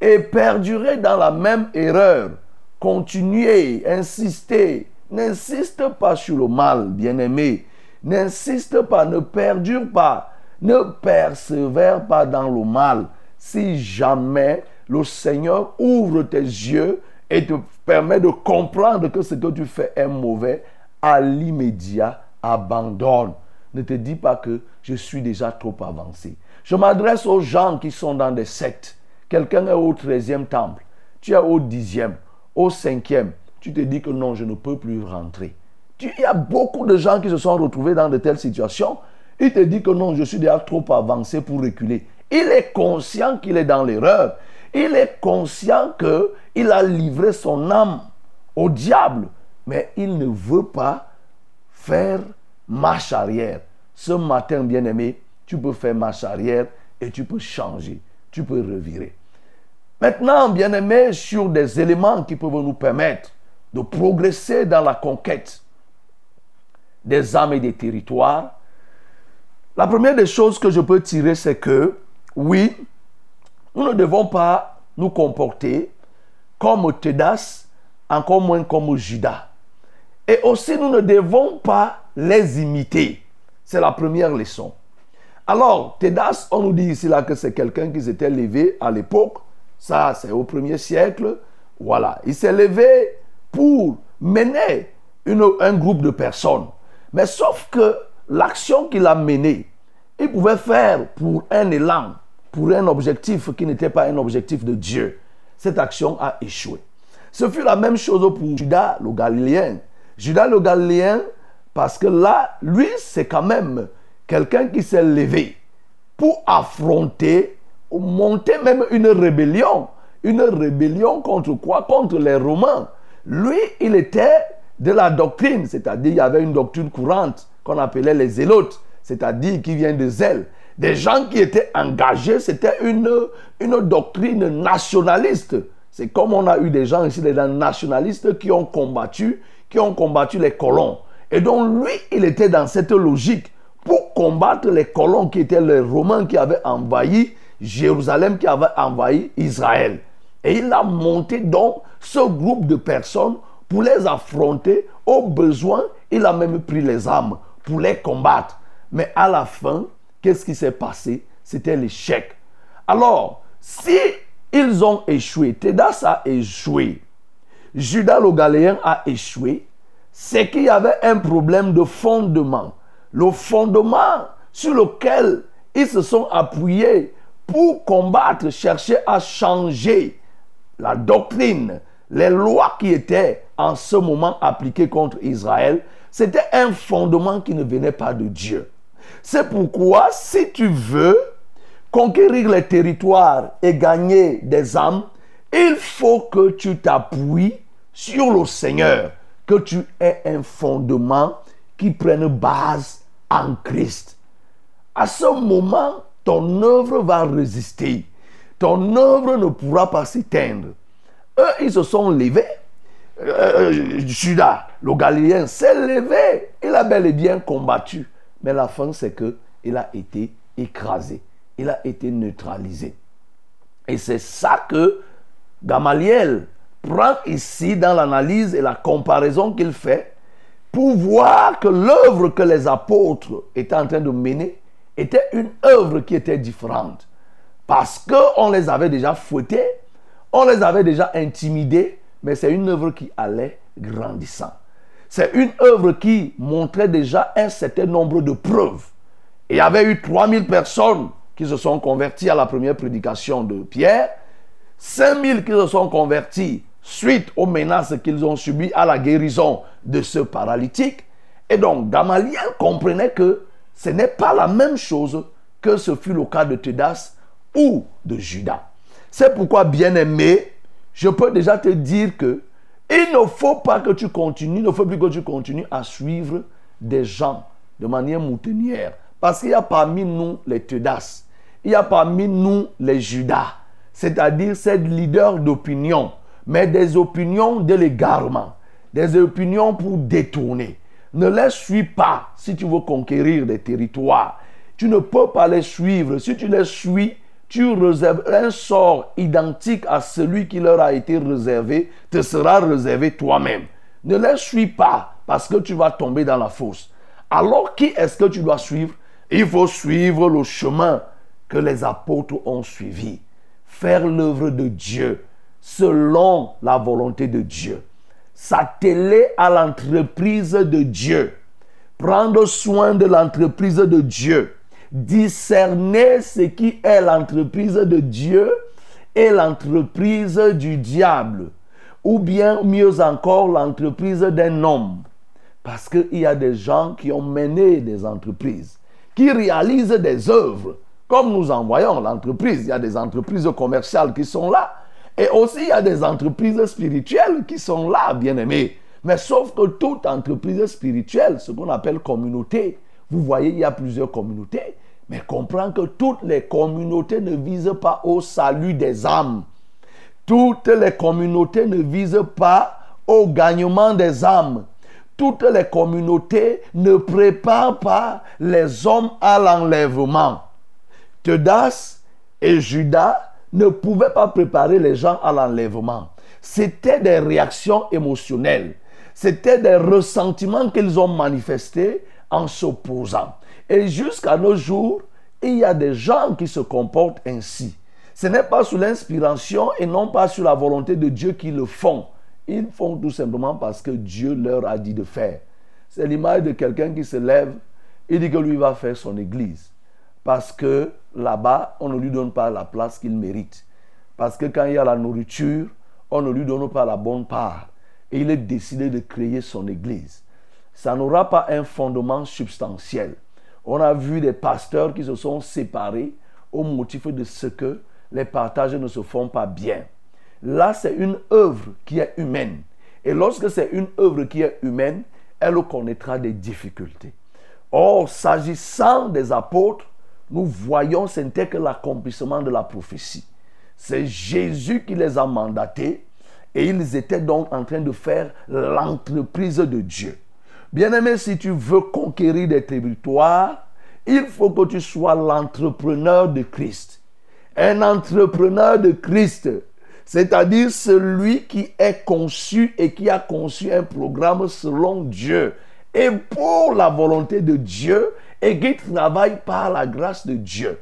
et perdurer dans la même erreur. Continuer, insister. N'insiste pas sur le mal, bien-aimé. N'insiste pas, ne perdure pas. Ne persévère pas dans le mal. Si jamais le Seigneur ouvre tes yeux et te permet de comprendre que ce que tu fais est mauvais, à l'immédiat, abandonne. Ne te dis pas que je suis déjà trop avancé. Je m'adresse aux gens qui sont dans des sectes. Quelqu'un est au 13e temple, tu es au 10e, au 5e. Tu te dis que non, je ne peux plus rentrer. Il y a beaucoup de gens qui se sont retrouvés dans de telles situations. Il te dit que non, je suis déjà trop avancé pour reculer. Il est conscient qu'il est dans l'erreur. Il est conscient qu'il a livré son âme au diable. Mais il ne veut pas faire marche arrière. Ce matin, bien-aimé, tu peux faire marche arrière et tu peux changer. Tu peux revirer. Maintenant, bien-aimé, sur des éléments qui peuvent nous permettre de progresser dans la conquête des âmes et des territoires, la première des choses que je peux tirer, c'est que, oui, nous ne devons pas nous comporter comme Tédas, encore moins comme Judas. Et aussi, nous ne devons pas les imiter. C'est la première leçon. Alors, Tédas, on nous dit ici là que c'est quelqu'un qui s'était levé à l'époque. Ça, c'est au premier siècle. Voilà. Il s'est levé pour mener un groupe de personnes. Mais sauf que l'action qu'il a menée, il pouvait faire pour un élan, pour un objectif qui n'était pas un objectif de Dieu. Cette action a échoué. Ce fut la même chose pour Judas le Galiléen. Judas le Galiléen, parce que là, lui, c'est quand même quelqu'un qui s'est levé pour affronter, ou monter même une rébellion. Une rébellion contre quoi? Contre les Romains. Lui, il était de la doctrine, c'est-à-dire il y avait une doctrine courante qu'on appelait les zélotes, c'est-à-dire qui vient de zèle. Des gens qui étaient engagés, c'était une, une doctrine nationaliste. C'est comme on a eu des gens ici, des nationalistes qui ont combattu, qui ont combattu les colons. Et donc lui, il était dans cette logique pour combattre les colons qui étaient les Romains qui avaient envahi Jérusalem, qui avaient envahi Israël. Et il a monté donc ce groupe de personnes pour les affronter. Au besoin, il a même pris les armes pour les combattre. Mais à la fin, qu'est-ce qui s'est passé? C'était l'échec. Alors, si ils ont échoué, Tédas a échoué, Judas le Galéen a échoué, c'est qu'il y avait un problème de fondement. Le fondement sur lequel ils se sont appuyés pour combattre, chercher à changer la doctrine, les lois qui étaient en ce moment appliquées contre Israël, c'était un fondement qui ne venait pas de Dieu. C'est pourquoi si tu veux conquérir les territoires et gagner des âmes, il faut que tu t'appuies sur le Seigneur, que tu aies un fondement qui prenne base en Christ. À ce moment, ton œuvre va résister. Ton œuvre ne pourra pas s'éteindre. Eux, ils se sont levés. Euh, Judas, le Galiléen, s'est levé. Il a bel et bien combattu. Mais la fin, c'est que il a été écrasé. Il a été neutralisé. Et c'est ça que Gamaliel prend ici dans l'analyse et la comparaison qu'il fait pour voir que l'œuvre que les apôtres étaient en train de mener était une œuvre qui était différente. Parce qu'on les avait déjà fouettés, on les avait déjà intimidés, mais c'est une œuvre qui allait grandissant. C'est une œuvre qui montrait déjà un certain nombre de preuves. Il y avait eu 3000 personnes qui se sont converties à la première prédication de Pierre, 5000 qui se sont convertis suite aux menaces qu'ils ont subies à la guérison de ce paralytique. Et donc, Gamaliel comprenait que ce n'est pas la même chose que ce fut le cas de Tédas ou de Judas. C'est pourquoi, bien-aimé, je peux déjà te dire que il ne faut pas que tu continues, il ne faut plus que tu continues à suivre des gens de manière moutonnière. Parce qu'il y a parmi nous les Tédas, il y a parmi nous les Judas, c'est-à-dire ces leaders d'opinion, mais des opinions de l'égarement, des opinions pour détourner. Ne les suis pas si tu veux conquérir des territoires. Tu ne peux pas les suivre. Si tu les suis, tu réserves un sort identique à celui qui leur a été réservé, te sera réservé toi-même. Ne les suis pas parce que tu vas tomber dans la fosse. Alors qui est-ce que tu dois suivre? Il faut suivre le chemin que les apôtres ont suivi. Faire l'œuvre de Dieu selon la volonté de Dieu. S'atteler à l'entreprise de Dieu. Prendre soin de l'entreprise de Dieu discerner ce qui est l'entreprise de Dieu et l'entreprise du diable, ou bien mieux encore l'entreprise d'un homme. Parce qu'il y a des gens qui ont mené des entreprises, qui réalisent des œuvres, comme nous en voyons l'entreprise. Il y a des entreprises commerciales qui sont là, et aussi il y a des entreprises spirituelles qui sont là, bien aimés. Mais sauf que toute entreprise spirituelle, ce qu'on appelle communauté, vous voyez, il y a plusieurs communautés. Mais comprends que toutes les communautés ne visent pas au salut des âmes. Toutes les communautés ne visent pas au gagnement des âmes. Toutes les communautés ne préparent pas les hommes à l'enlèvement. Tedas et Judas ne pouvaient pas préparer les gens à l'enlèvement. C'était des réactions émotionnelles. C'était des ressentiments qu'ils ont manifestés en s'opposant. Et jusqu'à nos jours, il y a des gens qui se comportent ainsi. Ce n'est pas sous l'inspiration et non pas sous la volonté de Dieu qu'ils le font. Ils font tout simplement parce que Dieu leur a dit de faire. C'est l'image de quelqu'un qui se lève et dit que lui va faire son église. Parce que là-bas, on ne lui donne pas la place qu'il mérite. Parce que quand il y a la nourriture, on ne lui donne pas la bonne part. Et il est décidé de créer son église. Ça n'aura pas un fondement substantiel. On a vu des pasteurs qui se sont séparés au motif de ce que les partages ne se font pas bien. Là, c'est une œuvre qui est humaine. Et lorsque c'est une œuvre qui est humaine, elle connaîtra des difficultés. Or, s'agissant des apôtres, nous voyons ce n'était que l'accomplissement de la prophétie. C'est Jésus qui les a mandatés et ils étaient donc en train de faire l'entreprise de Dieu. Bien-aimé, si tu veux conquérir des territoires, il faut que tu sois l'entrepreneur de Christ. Un entrepreneur de Christ, c'est-à-dire celui qui est conçu et qui a conçu un programme selon Dieu et pour la volonté de Dieu et qui travaille par la grâce de Dieu.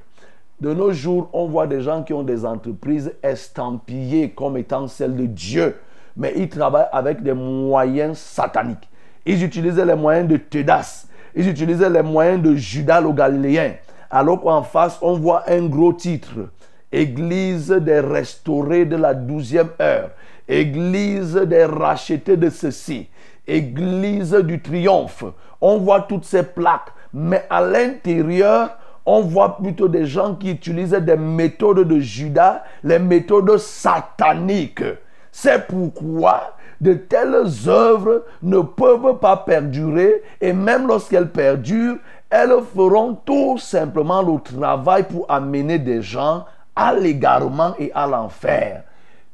De nos jours, on voit des gens qui ont des entreprises estampillées comme étant celles de Dieu, mais ils travaillent avec des moyens sataniques. Ils utilisaient les moyens de Tedas, ils utilisaient les moyens de Judas le Galiléen. Alors qu'en face, on voit un gros titre Église des restaurés de la douzième heure, Église des rachetés de ceci, Église du triomphe. On voit toutes ces plaques, mais à l'intérieur, on voit plutôt des gens qui utilisent des méthodes de Judas, les méthodes sataniques. C'est pourquoi de telles œuvres ne peuvent pas perdurer et même lorsqu'elles perdurent, elles feront tout simplement le travail pour amener des gens à l'égarement et à l'enfer.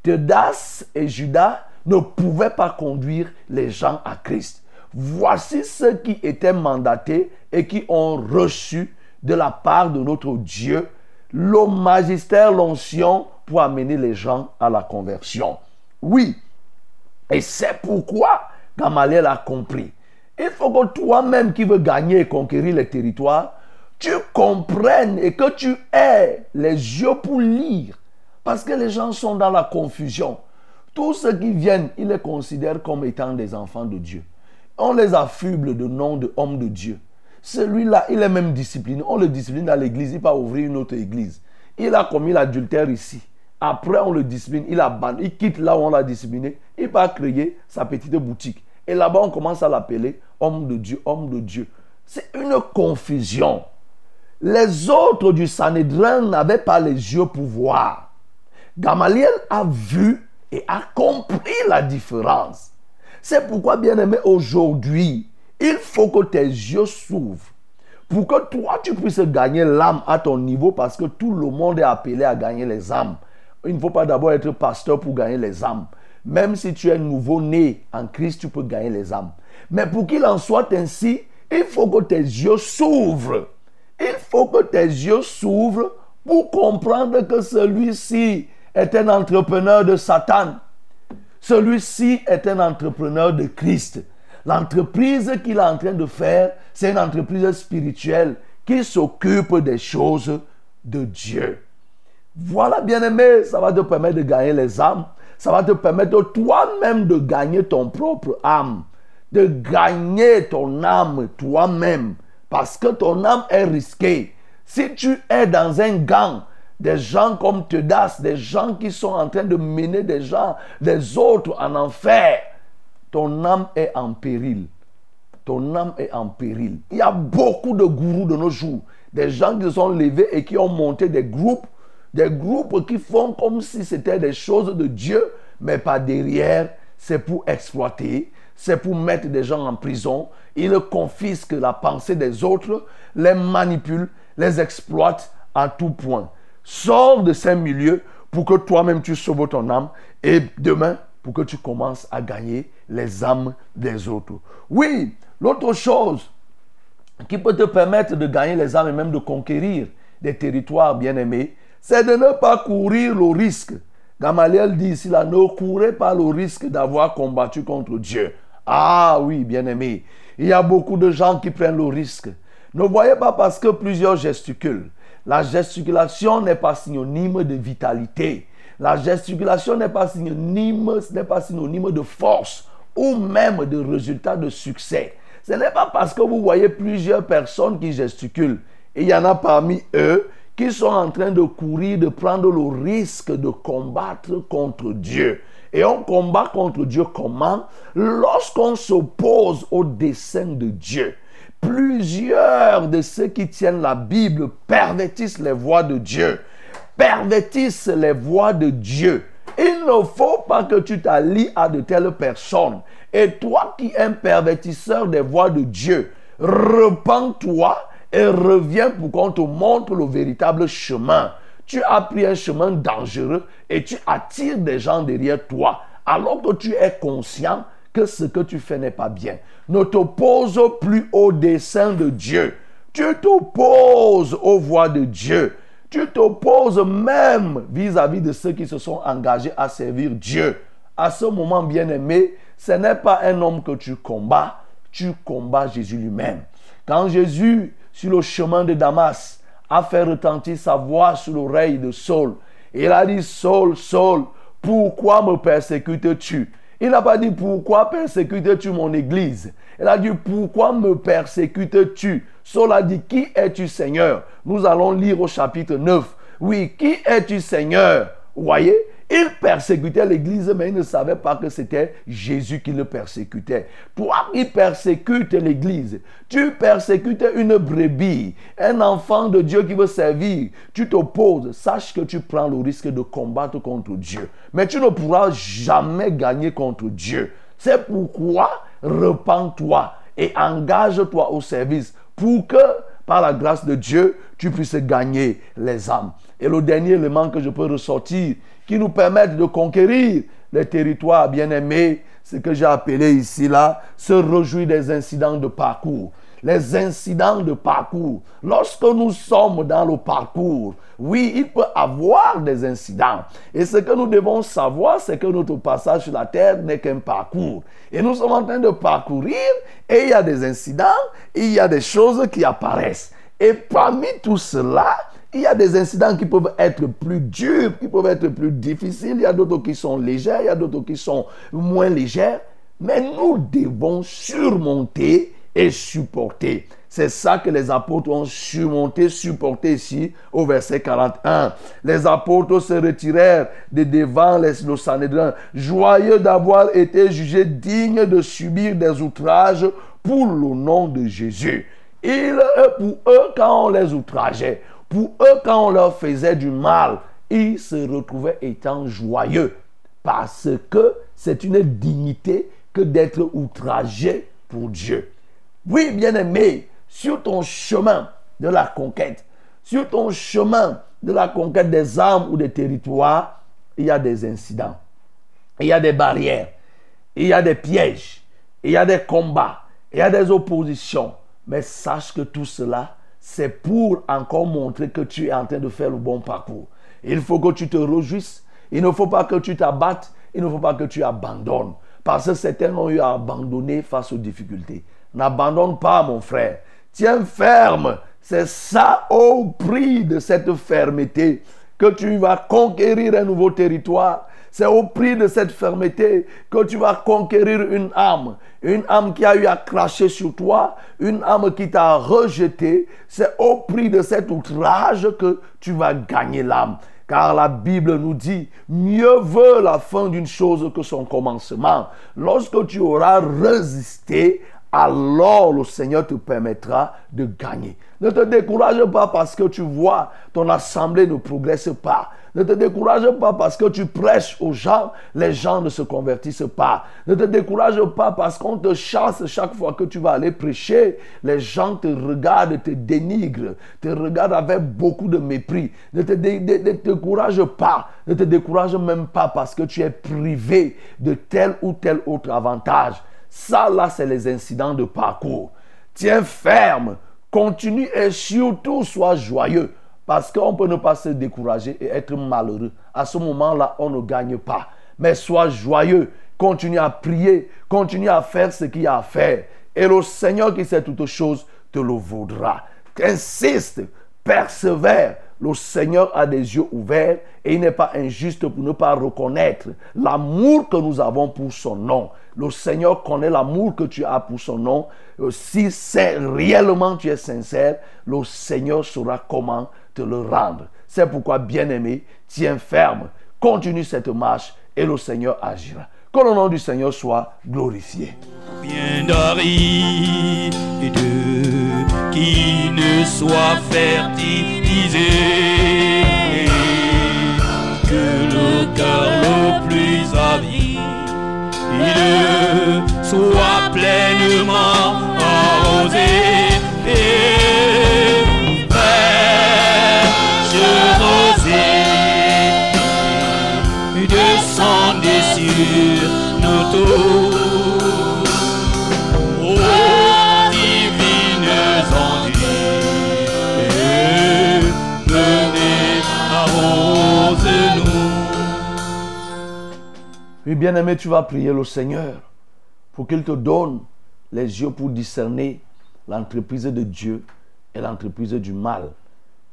Teudas et Judas ne pouvaient pas conduire les gens à Christ. Voici ceux qui étaient mandatés et qui ont reçu de la part de notre Dieu le magistère, l'onction pour amener les gens à la conversion. Oui, et c'est pourquoi Gamaliel a compris. Il faut que toi-même qui veux gagner et conquérir les territoires, tu comprennes et que tu aies les yeux pour lire. Parce que les gens sont dans la confusion. Tous ceux qui viennent, ils les considèrent comme étant des enfants de Dieu. On les affuble de nom de homme de Dieu. Celui-là, il est même discipliné. On le discipline à l'église, il va ouvrir une autre église. Il a commis l'adultère ici. Après, on le discipline, il abandonne, il quitte là où on l'a discipliné, il va créer sa petite boutique. Et là-bas, on commence à l'appeler homme de Dieu, homme de Dieu. C'est une confusion. Les autres du Sanhédrin n'avaient pas les yeux pour voir. Gamaliel a vu et a compris la différence. C'est pourquoi, bien aimé, aujourd'hui, il faut que tes yeux s'ouvrent pour que toi, tu puisses gagner l'âme à ton niveau parce que tout le monde est appelé à gagner les âmes. Il ne faut pas d'abord être pasteur pour gagner les âmes. Même si tu es nouveau-né en Christ, tu peux gagner les âmes. Mais pour qu'il en soit ainsi, il faut que tes yeux s'ouvrent. Il faut que tes yeux s'ouvrent pour comprendre que celui-ci est un entrepreneur de Satan. Celui-ci est un entrepreneur de Christ. L'entreprise qu'il est en train de faire, c'est une entreprise spirituelle qui s'occupe des choses de Dieu. Voilà, bien-aimé, ça va te permettre de gagner les âmes. Ça va te permettre toi-même de gagner ton propre âme. De gagner ton âme toi-même. Parce que ton âme est risquée. Si tu es dans un gang, des gens comme Tedas, des gens qui sont en train de mener des gens, des autres en enfer, ton âme est en péril. Ton âme est en péril. Il y a beaucoup de gourous de nos jours. Des gens qui se sont levés et qui ont monté des groupes des groupes qui font comme si c'était des choses de Dieu, mais pas derrière, c'est pour exploiter, c'est pour mettre des gens en prison. Ils confisquent la pensée des autres, les manipulent, les exploitent à tout point. Sors de ces milieux pour que toi-même tu sauves ton âme et demain pour que tu commences à gagner les âmes des autres. Oui, l'autre chose qui peut te permettre de gagner les âmes et même de conquérir des territoires bien aimés, c'est de ne pas courir le risque. Gamaliel dit ici là, ne courez pas le risque d'avoir combattu contre Dieu. Ah oui, bien-aimé, il y a beaucoup de gens qui prennent le risque. Ne voyez pas parce que plusieurs gesticulent. La gesticulation n'est pas synonyme de vitalité. La gesticulation n'est pas synonyme, n'est pas synonyme de force ou même de résultat de succès. Ce n'est pas parce que vous voyez plusieurs personnes qui gesticulent et il y en a parmi eux qui sont en train de courir, de prendre le risque de combattre contre Dieu. Et on combat contre Dieu comment? Lorsqu'on s'oppose au dessein de Dieu. Plusieurs de ceux qui tiennent la Bible pervertissent les voies de Dieu. Pervertissent les voies de Dieu. Il ne faut pas que tu t'allies à de telles personnes. Et toi qui es un pervertisseur des voies de Dieu, repens-toi et reviens pour qu'on te montre le véritable chemin. Tu as pris un chemin dangereux et tu attires des gens derrière toi alors que tu es conscient que ce que tu fais n'est pas bien. Ne t'oppose plus au dessein de Dieu. Tu t'opposes aux voies de Dieu. Tu t'opposes même vis-à-vis de ceux qui se sont engagés à servir Dieu. À ce moment, bien-aimé, ce n'est pas un homme que tu combats, tu combats Jésus lui-même. Quand Jésus, sur le chemin de Damas, a fait retentir sa voix sur l'oreille de Saul, il a dit, Saul, Saul, pourquoi me persécutes-tu? Il n'a pas dit, pourquoi persécutes-tu mon église? Il a dit, pourquoi me persécutes-tu? Saul a dit, qui es-tu Seigneur? Nous allons lire au chapitre 9. Oui, qui es-tu Seigneur? Voyez? Il persécutait l'Église, mais il ne savait pas que c'était Jésus qui le persécutait. Toi qui persécutes l'Église, tu persécutes une brebis, un enfant de Dieu qui veut servir, tu t'opposes, sache que tu prends le risque de combattre contre Dieu. Mais tu ne pourras jamais gagner contre Dieu. C'est pourquoi repens-toi et engage-toi au service pour que, par la grâce de Dieu, tu puisses gagner les âmes. Et le dernier élément que je peux ressortir, qui nous permettent de conquérir les territoires bien-aimés, ce que j'ai appelé ici là, se réjouir des incidents de parcours. Les incidents de parcours. Lorsque nous sommes dans le parcours, oui, il peut avoir des incidents. Et ce que nous devons savoir, c'est que notre passage sur la terre n'est qu'un parcours. Et nous sommes en train de parcourir et il y a des incidents, il y a des choses qui apparaissent. Et parmi tout cela, il y a des incidents qui peuvent être plus durs, qui peuvent être plus difficiles. Il y a d'autres qui sont légers, il y a d'autres qui sont moins légers. Mais nous devons surmonter et supporter. C'est ça que les apôtres ont surmonté, supporté ici au verset 41. Les apôtres se retirèrent de devant les, le joyeux d'avoir été jugés dignes de subir des outrages pour le nom de Jésus. Il, pour eux, quand on les outrageait, pour eux, quand on leur faisait du mal, ils se retrouvaient étant joyeux. Parce que c'est une dignité que d'être outragé pour Dieu. Oui, bien-aimé, sur ton chemin de la conquête, sur ton chemin de la conquête des âmes ou des territoires, il y a des incidents, il y a des barrières, il y a des pièges, il y a des combats, il y a des oppositions. Mais sache que tout cela, c'est pour encore montrer que tu es en train de faire le bon parcours. Il faut que tu te réjouisses. Il ne faut pas que tu t'abattes. Il ne faut pas que tu abandonnes. Parce que certains ont eu à abandonner face aux difficultés. N'abandonne pas, mon frère. Tiens ferme. C'est ça au prix de cette fermeté que tu vas conquérir un nouveau territoire. C'est au prix de cette fermeté que tu vas conquérir une âme. Une âme qui a eu à cracher sur toi, une âme qui t'a rejeté. C'est au prix de cet outrage que tu vas gagner l'âme. Car la Bible nous dit, mieux vaut la fin d'une chose que son commencement. Lorsque tu auras résisté alors le Seigneur te permettra de gagner. Ne te décourage pas parce que tu vois ton assemblée ne progresse pas. Ne te décourage pas parce que tu prêches aux gens, les gens ne se convertissent pas. Ne te décourage pas parce qu'on te chasse chaque fois que tu vas aller prêcher. Les gens te regardent, te dénigrent, te regardent avec beaucoup de mépris. Ne te, décourage pas. Ne te décourage même pas parce que tu es privé de tel ou tel autre avantage. Ça, là, c'est les incidents de parcours. Tiens ferme, continue et surtout sois joyeux. Parce qu'on peut ne pas se décourager et être malheureux. À ce moment-là, on ne gagne pas. Mais sois joyeux, continue à prier, continue à faire ce qu'il y a à faire. Et le Seigneur qui sait toutes choses te le vaudra. Insiste, persévère. Le Seigneur a des yeux ouverts et il n'est pas injuste pour ne pas reconnaître l'amour que nous avons pour son nom. Le Seigneur connaît l'amour que tu as pour son nom. Euh, Si c'est réellement tu es sincère, le Seigneur saura comment te le rendre. C'est pourquoi, bien-aimé, tiens ferme, continue cette marche et le Seigneur agira. Que le nom du Seigneur soit glorifié. bien d'Aride qui ne soit fertilisé. Que le cœur le plus avide soit pleinement arrosé. Nous tous. Oui, bien-aimé, tu vas prier le Seigneur pour qu'il te donne les yeux pour discerner l'entreprise de Dieu et l'entreprise du mal.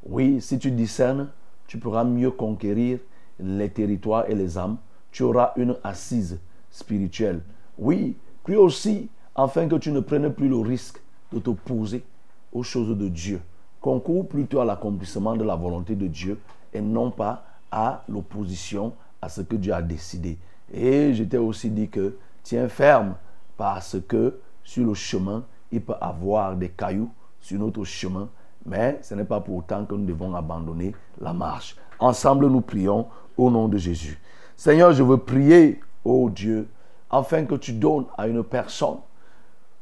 Oui, si tu discernes, tu pourras mieux conquérir les territoires et les âmes. Tu auras une assise spirituelle. Oui, prie aussi afin que tu ne prennes plus le risque de te poser aux choses de Dieu. Concours plutôt à l'accomplissement de la volonté de Dieu et non pas à l'opposition à ce que Dieu a décidé. Et je t'ai aussi dit que tiens ferme parce que sur le chemin, il peut avoir des cailloux sur notre chemin, mais ce n'est pas pour autant que nous devons abandonner la marche. Ensemble, nous prions au nom de Jésus. Seigneur, je veux prier, ô Dieu, afin que tu donnes à une personne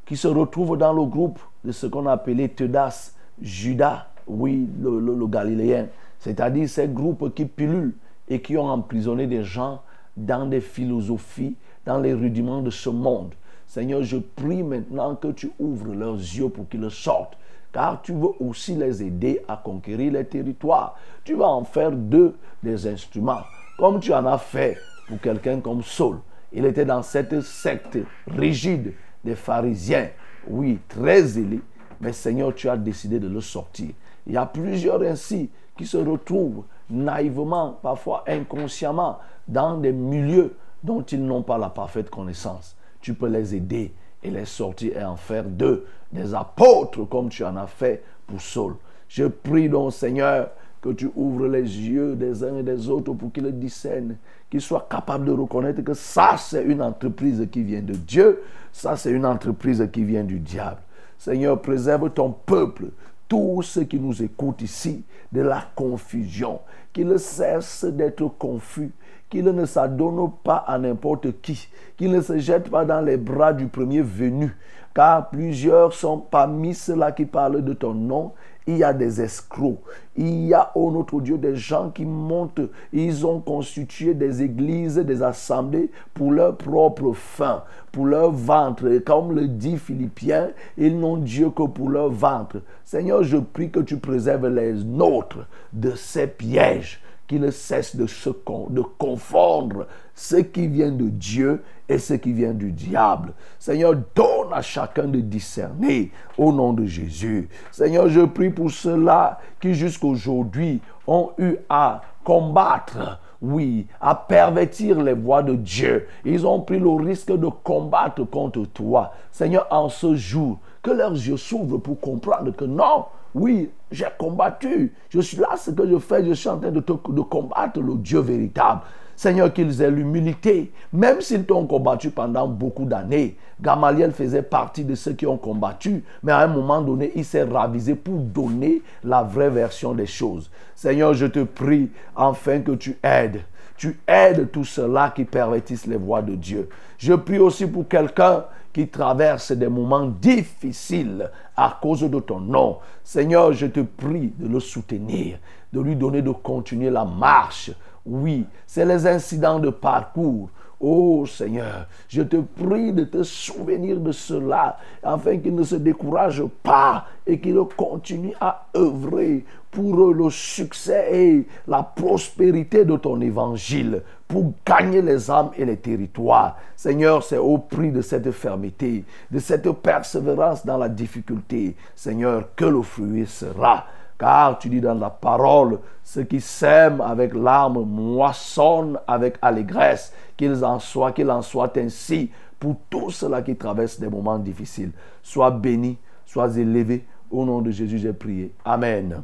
qui se retrouve dans le groupe de ce qu'on a appelé Teudas, Judas, oui, le Galiléen, c'est-à-dire ces groupes qui pilulent et qui ont emprisonné des gens dans des philosophies, dans les rudiments de ce monde. Seigneur, je prie maintenant que tu ouvres leurs yeux pour qu'ils sortent, car tu veux aussi les aider à conquérir les territoires. Tu vas en faire d'eux des instruments, comme tu en as fait pour quelqu'un comme Saul. Il était dans cette secte rigide des pharisiens, oui, très zélés, mais Seigneur, tu as décidé de le sortir. Il y a plusieurs ainsi qui se retrouvent naïvement, parfois inconsciemment, dans des milieux dont ils n'ont pas la parfaite connaissance. Tu peux les aider et les sortir et en faire d'eux des apôtres comme tu en as fait pour Saul. Je prie donc, Seigneur, que tu ouvres les yeux des uns et des autres pour qu'ils discernent, qu'ils soient capables de reconnaître que ça, c'est une entreprise qui vient de Dieu, ça, c'est une entreprise qui vient du diable. Seigneur, préserve ton peuple, tous ceux qui nous écoutent ici, de la confusion, qu'ils cessent d'être confus, qu'ils ne s'adonnent pas à n'importe qui, qu'ils ne se jettent pas dans les bras du premier venu, car plusieurs sont parmi ceux-là qui parlent de ton nom. Il y a des escrocs. Il y a, oh notre Dieu, des gens qui montent. Ils ont constitué des églises, des assemblées pour leur propre fin, pour leur ventre. Et comme le dit Philippiens, ils n'ont Dieu que pour leur ventre. Seigneur, je prie que tu préserves les nôtres de ces pièges qu'ils cessent de, se con- de confondre ce qui vient de Dieu et ce qui vient du diable. Seigneur, donne à chacun de discerner au nom de Jésus. Seigneur, je prie pour ceux-là qui jusqu'aujourd'hui ont eu à combattre oui, à pervertir les voies de Dieu. Ils ont pris le risque de combattre contre toi. Seigneur, en ce jour, que leurs yeux s'ouvrent pour comprendre que non, oui, j'ai combattu. Je suis là, ce que je fais, je suis en train de, combattre le Dieu véritable. Seigneur, qu'ils aient l'humilité, même s'ils t'ont combattu pendant beaucoup d'années. Gamaliel faisait partie de ceux qui ont combattu, mais à un moment donné, il s'est ravisé pour donner la vraie version des choses. Seigneur, je te prie enfin que tu aides. Tu aides tous ceux-là qui pervertissent les voies de Dieu. Je prie aussi pour quelqu'un qui traverse des moments difficiles à cause de ton nom. Seigneur, je te prie de le soutenir, de lui donner de continuer la marche. Oui, c'est les incidents de parcours Oh Seigneur, je te prie de te souvenir de cela afin qu'ils ne se découragent pas et qu'ils continuent à œuvrer pour le succès et la prospérité de ton évangile, pour gagner les âmes et les territoires. Seigneur, c'est au prix de cette fermeté, de cette persévérance dans la difficulté, Seigneur, que le fruit sera. Car tu dis dans la parole, ceux qui sèment avec larmes moissonnent avec allégresse, qu'il en soit, qu'il en soit ainsi pour tous ceux-là qui traversent des moments difficiles. Sois béni, sois élevé. Au nom de Jésus, j'ai prié. Amen.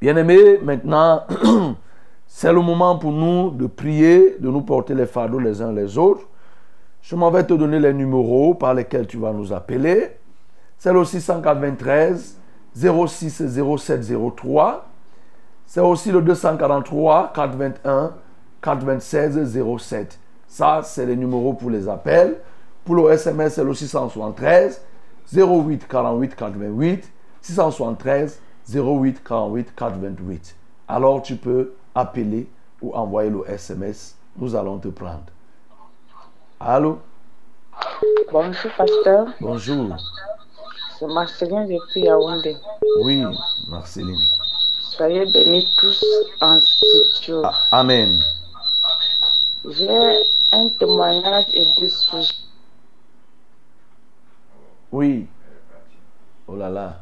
Bien-aimés, maintenant, *clears throat* c'est le moment pour nous de prier, de nous porter les fardeaux les uns les autres. Je m'en vais te donner les numéros par lesquels tu vas nous appeler. C'est le 693 06 07 03. C'est aussi le 243 421 426 07. Ça, c'est les numéros pour les appels. Pour le SMS, c'est le 673 08 48 88 673 08 48 428. Alors tu peux appeler ou envoyer le SMS. Nous allons te prendre. Allô? Bonjour, pasteur. Bonjour. C'est Marceline depuis Yaoundé. Oui, Marceline. Soyez bénis tous en studio. Ah, Amen. J'ai un témoignage et deux sujets. Oui. Oh là là.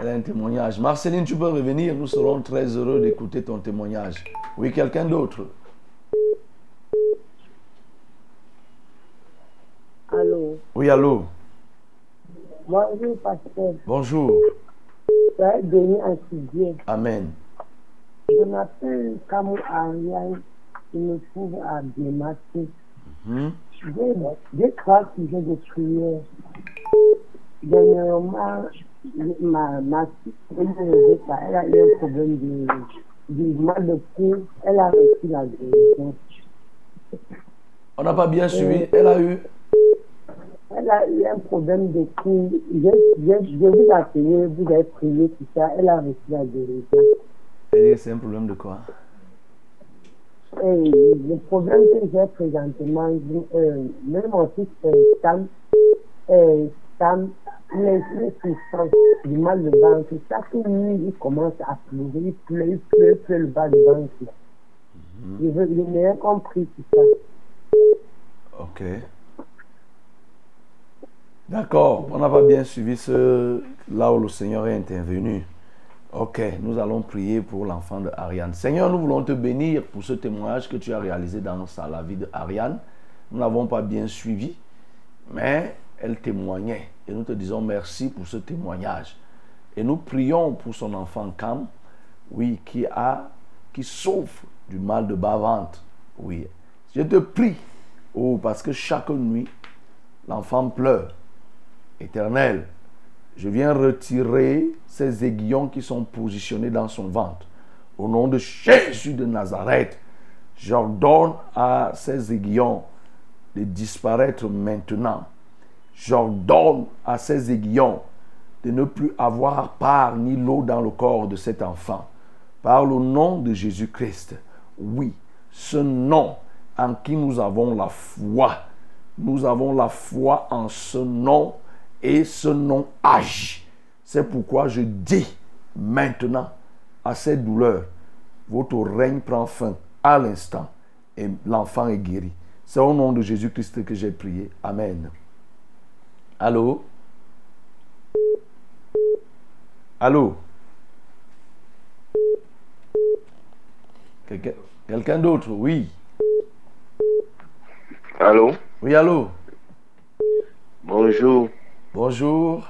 Elle a un témoignage. Marceline, tu peux revenir. Nous serons très heureux d'écouter ton témoignage. Oui, quelqu'un d'autre? Allô, Oui, allô? Bonjour pasteur. Bonjour. Soyez bénis en studio. Amen. Je m'appelle Kamou Ariane. Je me trouve à Dématé. Mhm. J'ai j'ai trois sujets de prière. Dernièrement, ma, ma fille, elle a eu un problème de, de mal de cou. Elle a reçu la guérison. On n'a pas bien suivi. Elle a eu. Elle a eu un problème de cou. Je, je, je vous ai appelé, vous avez prié, tout ça. Elle a reçu la guérison. Dit, c'est un problème de quoi? Le problème que j'ai présentement, euh, même mon fils euh, Sam, euh, Sam, il est souffrant du mal de ventre. Chaque nuit, il commence à pleurer, il pleure, il pleure, il pleure le bas de ventre. Je veux, je n'ai rien compris tout ça. Ok. D'accord. On n'a pas bien suivi ce là où le Seigneur est intervenu. Ok, nous allons prier pour l'enfant de Ariane. Seigneur, nous voulons te bénir pour ce témoignage que tu as réalisé dans la vie de Ariane. Nous ne l'avons pas bien suivi, mais elle témoignait. Et nous te disons merci pour ce témoignage. Et nous prions pour son enfant Cam, oui, qui a, qui souffre du mal de bas-ventre. Oui. Je te prie, oh, parce que chaque nuit, l'enfant pleure. Éternel, je viens retirer ces aiguillons qui sont positionnés dans son ventre. Au nom de Jésus de Nazareth, j'ordonne à ces aiguillons de disparaître maintenant. J'ordonne à ces aiguillons de ne plus avoir part ni l'eau dans le corps de cet enfant. Par le nom de Jésus-Christ, oui, ce nom en qui nous avons la foi. Nous avons la foi en ce nom et ce nom agit. C'est pourquoi je dis maintenant à cette douleur, votre règne prend fin à l'instant et l'enfant est guéri. C'est au nom de Jésus-Christ que j'ai prié. Amen. Allô? Allô? Quelqu'un quelqu'un d'autre? Oui. Allô? Oui, allô? Bonjour. Bonjour.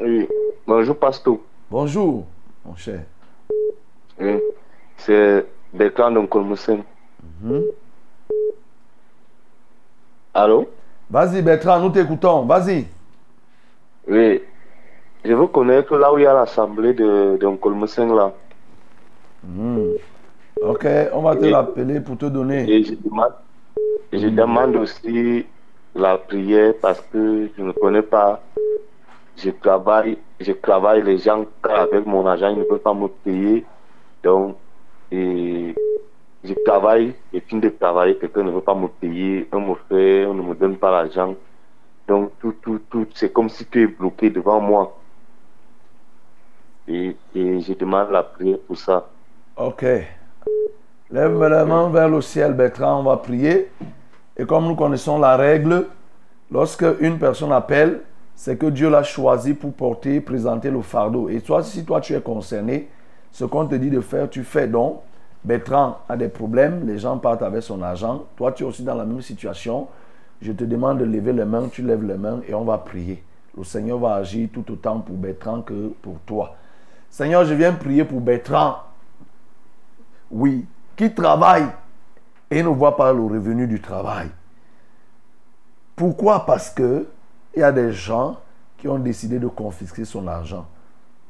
Oui. Bonjour, Pasteur. Bonjour, mon cher. Oui. C'est Bertrand Donkolmusen. Mhm. Allô? Vas-y, Bertrand, nous t'écoutons. Vas-y. Oui. Je veux connaître là où il y a l'assemblée de Donkolmusen là. Mhm. Ok, on va te l'appeler pour te donner. Et je demande, je demande aussi la prière parce que je ne connais pas. Je travaille, je travaille les gens avec mon agent, ils ne peuvent pas me payer. Donc, et je travaille, je finis de travailler, quelqu'un ne veut pas me payer, on me fait, on ne me donne pas l'argent. Donc tout, tout, tout, c'est comme si tu es bloqué devant moi. Et, et je demande la prière pour ça. Ok. Lève la main vers le ciel, Bertrand, on va prier. Et comme nous connaissons la règle, lorsque une personne appelle, c'est que Dieu l'a choisi pour porter, présenter le fardeau. Et toi, si toi tu es concerné, ce qu'on te dit de faire, tu fais donc. Bertrand a des problèmes, les gens partent avec son argent. Toi, tu es aussi dans la même situation. Je te demande de lever les mains, tu lèves les mains et on va prier. Le Seigneur va agir tout autant pour Bertrand que pour toi. Seigneur, je viens prier pour Bertrand. Oui, qui travaille? Et ne voit pas le revenu du travail. Pourquoi? Parce que il y a des gens qui ont décidé de confisquer son argent.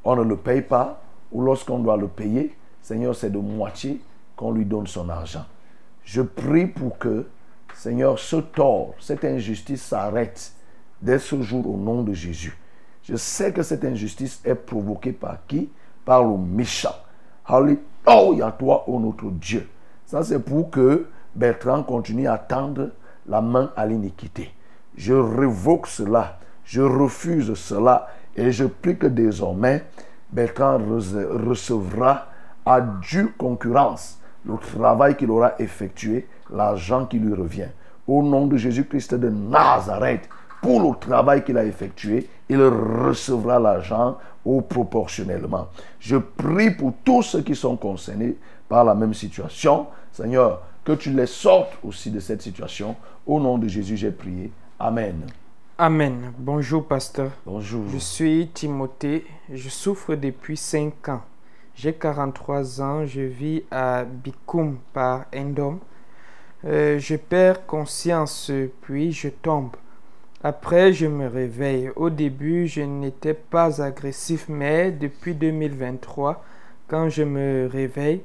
On ne le paye pas, ou lorsqu'on doit le payer, Seigneur, c'est de moitié qu'on lui donne son argent. Je prie pour que, Seigneur, ce tort, cette injustice s'arrête dès ce jour au nom de Jésus. Je sais que cette injustice est provoquée par qui? Par le méchant. Alléluia, toi, ô notre Dieu. Ça, c'est pour que Bertrand continue à tendre la main à l'iniquité. Je révoque cela. Je refuse cela. Et je prie que désormais, Bertrand recevra à due concurrence le travail qu'il aura effectué, l'argent qui lui revient. Au nom de Jésus-Christ de Nazareth, pour le travail qu'il a effectué, il recevra l'argent au proportionnellement. Je prie pour tous ceux qui sont concernés par la même situation. Seigneur, que tu les sortes aussi de cette situation. Au nom de Jésus, j'ai prié. Amen. Amen. Bonjour, pasteur. Bonjour. Je suis Timothée. Je souffre depuis 5 ans. J'ai 43 ans. Je vis à Bikoum par Endom. Euh, je perds conscience, puis je tombe. Après, je me réveille. Au début, je n'étais pas agressif, mais depuis 2023, quand je me réveille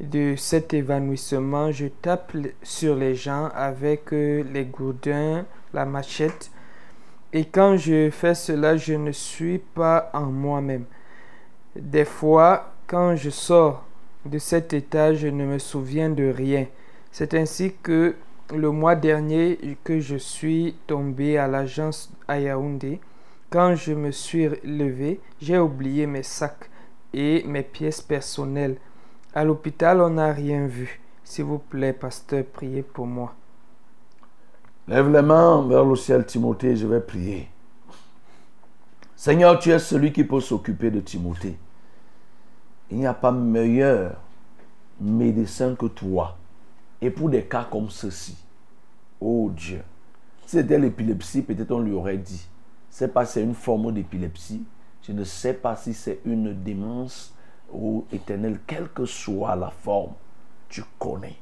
de cet évanouissement, je tape sur les gens avec euh, les gourdins, la machette. Et quand je fais cela, je ne suis pas en moi-même. Des fois, quand je sors de cet état, je ne me souviens de rien. C'est ainsi que le mois dernier que je suis tombé à l'agence à Yaoundé. Quand je me suis levé, j'ai oublié mes sacs et mes pièces personnelles. À l'hôpital, on n'a rien vu. S'il vous plaît, pasteur, priez pour moi. Lève les mains vers le ciel, Timothée, je vais prier. Seigneur, tu es celui qui peut s'occuper de Timothée. Il n'y a pas meilleur médecin que toi. Et pour des cas comme ceci, oh Dieu, si c'était l'épilepsie, peut-être on lui aurait dit, c'est pas une forme d'épilepsie, je ne sais pas si c'est une démence ou éternelle, quelle que soit la forme, tu connais.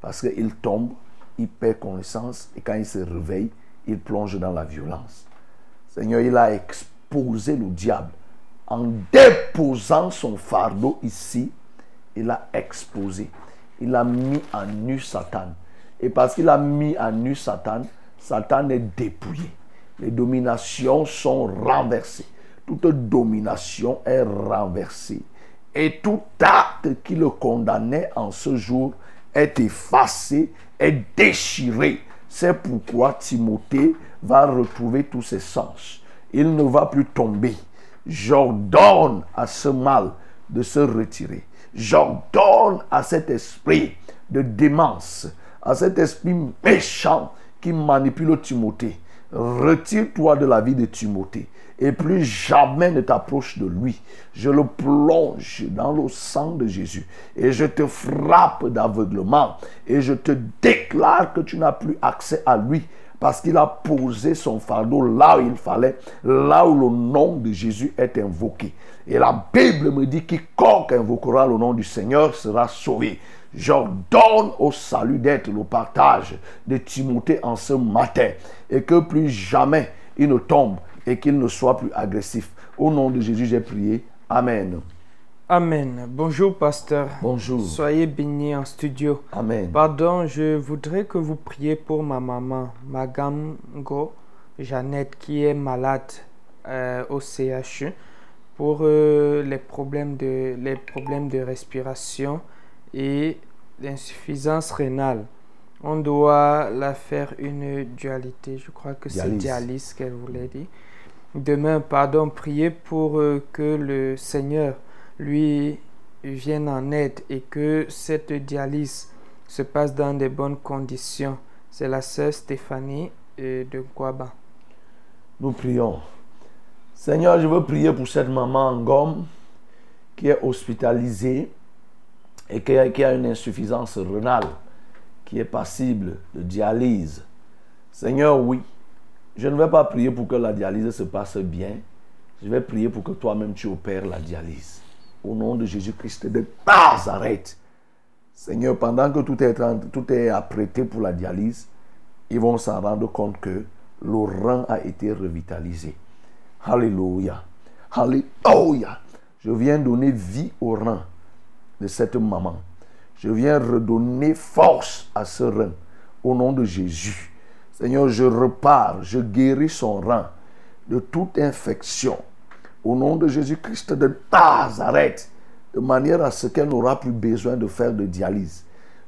Parce qu'il tombe, il perd connaissance et quand il se réveille, il plonge dans la violence. Seigneur, il a exposé le diable. En déposant son fardeau ici, il a exposé. Il a mis en nu Satan. Et parce qu'il a mis en nu Satan, Satan est dépouillé. Les dominations sont renversées. Toute domination est renversée. Et tout acte qui le condamnait en ce jour est effacé, est déchiré. C'est pourquoi Timothée va retrouver tous ses sens. Il ne va plus tomber. J'ordonne à ce mal de se retirer. J'ordonne à cet esprit de démence, à cet esprit méchant qui manipule Timothée. Retire-toi de la vie de Timothée et plus jamais ne t'approche de lui. Je le plonge dans le sang de Jésus et je te frappe d'aveuglement et je te déclare que tu n'as plus accès à lui parce qu'il a posé son fardeau là où il fallait, là où le nom de Jésus est invoqué. Et la Bible me dit quiconque invoquera le nom du Seigneur sera sauvé. J'ordonne au salut d'être le partage de Timothée en ce matin et que plus jamais il ne tombe et qu'il ne soit plus agressif. Au nom de Jésus, j'ai prié. Amen. Amen. Bonjour, pasteur. Bonjour. Soyez bénis en studio. Amen. Pardon, je voudrais que vous priez pour ma maman, Magamgo Jeannette, qui est malade euh, au CHU pour euh, les, problèmes de, les problèmes de respiration et d'insuffisance rénale. On doit la faire une dualité. Je crois que c'est Dialyse. dialyse qu'elle voulait dire. Demain, pardon, priez pour euh, que le Seigneur lui vienne en aide et que cette dialyse se passe dans de bonnes conditions. C'est la sœur Stéphanie euh, de Guaba. Nous prions. Seigneur, je veux prier pour cette maman en gomme qui est hospitalisée et qui a, une insuffisance rénale, qui est passible de dialyse. Seigneur, oui, je ne vais pas prier pour que la dialyse se passe bien. Je vais prier pour que toi-même tu opères la dialyse. Au nom de Jésus-Christ de Nazareth. Seigneur, pendant que tout est, tout est apprêté pour la dialyse, ils vont s'en rendre compte que le rein a été revitalisé. Alléluia. Alléluia. Je viens donner vie au rein de cette maman. Je viens redonner force à ce rein au nom de Jésus. Seigneur, je repars, je guéris son rein de toute infection au nom de Jésus-Christ de Nazareth, de manière à ce qu'elle n'aura plus besoin de faire de dialyse.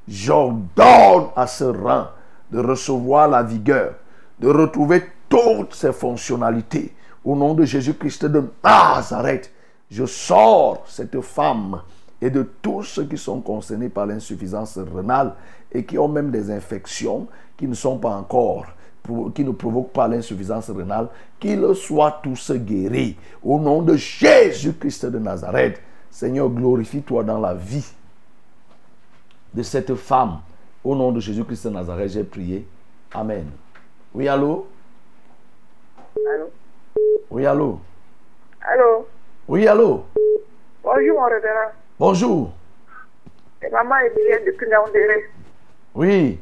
J'ordonne à ce rein de recevoir la vigueur, de retrouver toutes ses fonctionnalités. Au nom de Jésus-Christ de Nazareth, je sors cette femme et de tous ceux qui sont concernés par l'insuffisance rénale et qui ont même des infections qui ne sont pas encore, qui ne provoquent pas l'insuffisance rénale, qu'ils soient tous guéris. Au nom de Jésus-Christ de Nazareth, Seigneur, glorifie-toi dans la vie de cette femme. Au nom de Jésus-Christ de Nazareth, j'ai prié. Amen. Oui, allô? Allô? Oui, allô? Allô? Oui, allô? Bonjour, mon révérend. Bonjour. C'est maman Emilienne depuis Naoundéré. Oui.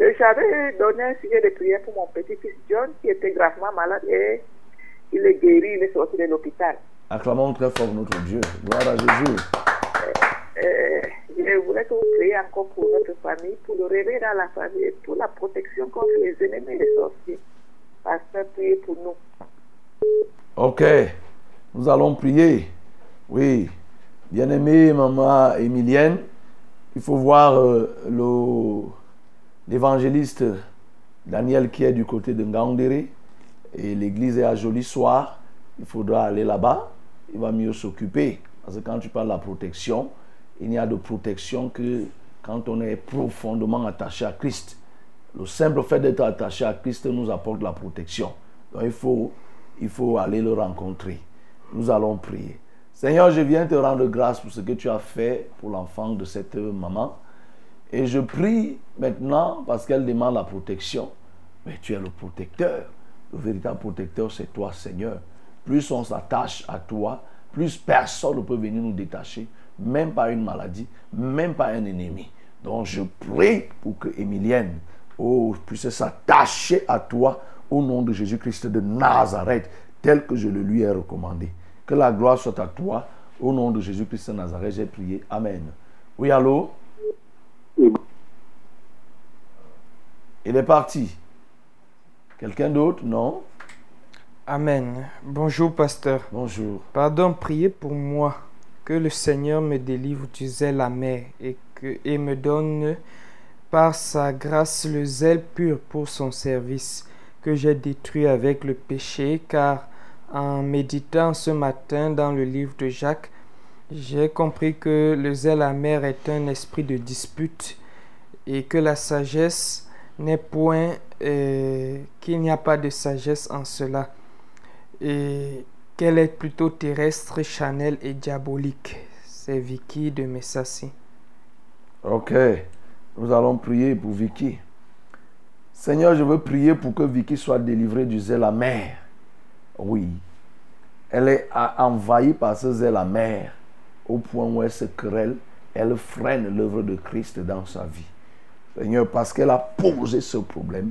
Euh, J'avais donné un sujet de prière pour mon petit-fils John qui était gravement malade et il est guéri, il est sorti de l'hôpital. Acclamons très fort notre Dieu. Gloire à Jésus. Euh, je voulais que vous priez encore pour notre famille, pour le réveil dans la famille et pour la protection contre les ennemis des sorciers. Pasteur, priez pour nous. Ok. Nous allons prier. Oui. Bien-aimée maman Emilienne, il faut voir euh, l'évangéliste Daniel qui est du côté de Ngaoundéré et l'église est à Joli Soir. Il faudra aller là-bas. Il va mieux s'occuper. Parce que quand tu parles de la protection, il n'y a de protection que quand on est profondément attaché à Christ. Le simple fait d'être attaché à Christ nous apporte la protection. Donc il faut, il faut aller le rencontrer. Nous allons prier. Seigneur, je viens te rendre grâce pour ce que tu as fait pour l'enfant de cette maman. Et je prie maintenant parce qu'elle demande la protection. Mais tu es le protecteur. Le véritable protecteur, c'est toi, Seigneur. Plus on s'attache à toi, plus personne ne peut venir nous détacher, même pas une maladie, même pas un ennemi. Donc je prie pour que Emilienne oh, puisse s'attacher à toi au nom de Jésus-Christ de Nazareth, tel que je le lui ai recommandé. Que la gloire soit à toi. Au nom de Jésus-Christ de Nazareth, j'ai prié. Amen. Oui, allô? Il est parti. Quelqu'un d'autre? Non? Amen. Bonjour, pasteur. Bonjour. Pardon, priez pour moi. Que le Seigneur me délivre du zèle amer et, que, et me donne par sa grâce le zèle pur pour son service que j'ai détruit avec le péché, car en méditant ce matin dans le livre de Jacques, j'ai compris que le zèle amer est un esprit de dispute et que la sagesse n'est point, euh, qu'il n'y a pas de sagesse en cela et qu'elle est plutôt terrestre, chanel et diabolique. C'est Vicky de Messassi. Ok. Nous allons prier pour Vicky. Seigneur, je veux prier pour que Vicky soit délivrée du zèle amer. Oui. Elle est envahie par ce zèle amer au point où elle se querelle, elle freine l'œuvre de Christ dans sa vie. Seigneur, parce qu'elle a posé ce problème,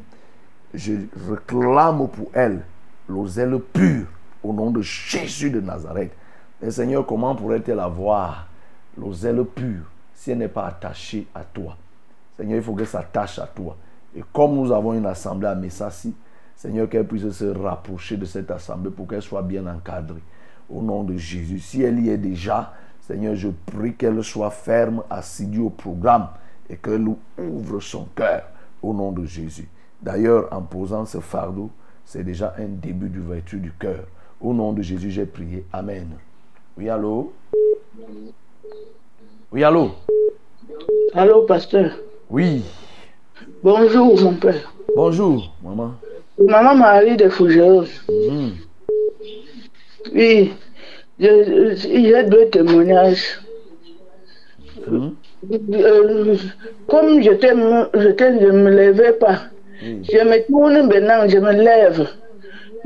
je réclame pour elle le zèle pur au nom de Jésus de Nazareth. Mais Seigneur, comment pourrait-elle avoir le zèle pur si elle n'est pas attachée à toi? Seigneur, il faut qu'elle s'attache à toi. Et comme nous avons une assemblée à Messassi, Seigneur, qu'elle puisse se rapprocher de cette assemblée pour qu'elle soit bien encadrée. Au nom de Jésus. Si elle y est déjà, Seigneur, je prie qu'elle soit ferme, assidue au programme et qu'elle ouvre son cœur au nom de Jésus. D'ailleurs, en posant ce fardeau, c'est déjà un début d'ouverture du cœur. Au nom de Jésus, j'ai prié. Amen. Oui, allô? Oui, allô? Allô, pasteur. Oui. Bonjour, mon père. Bonjour, maman. Maman Marie de Fougeuse. Mhm. Oui, je- j'ai deux témoignages. Mhm. Euh, comme j'étais, je ne me levais pas, je me tourne maintenant, je me lève.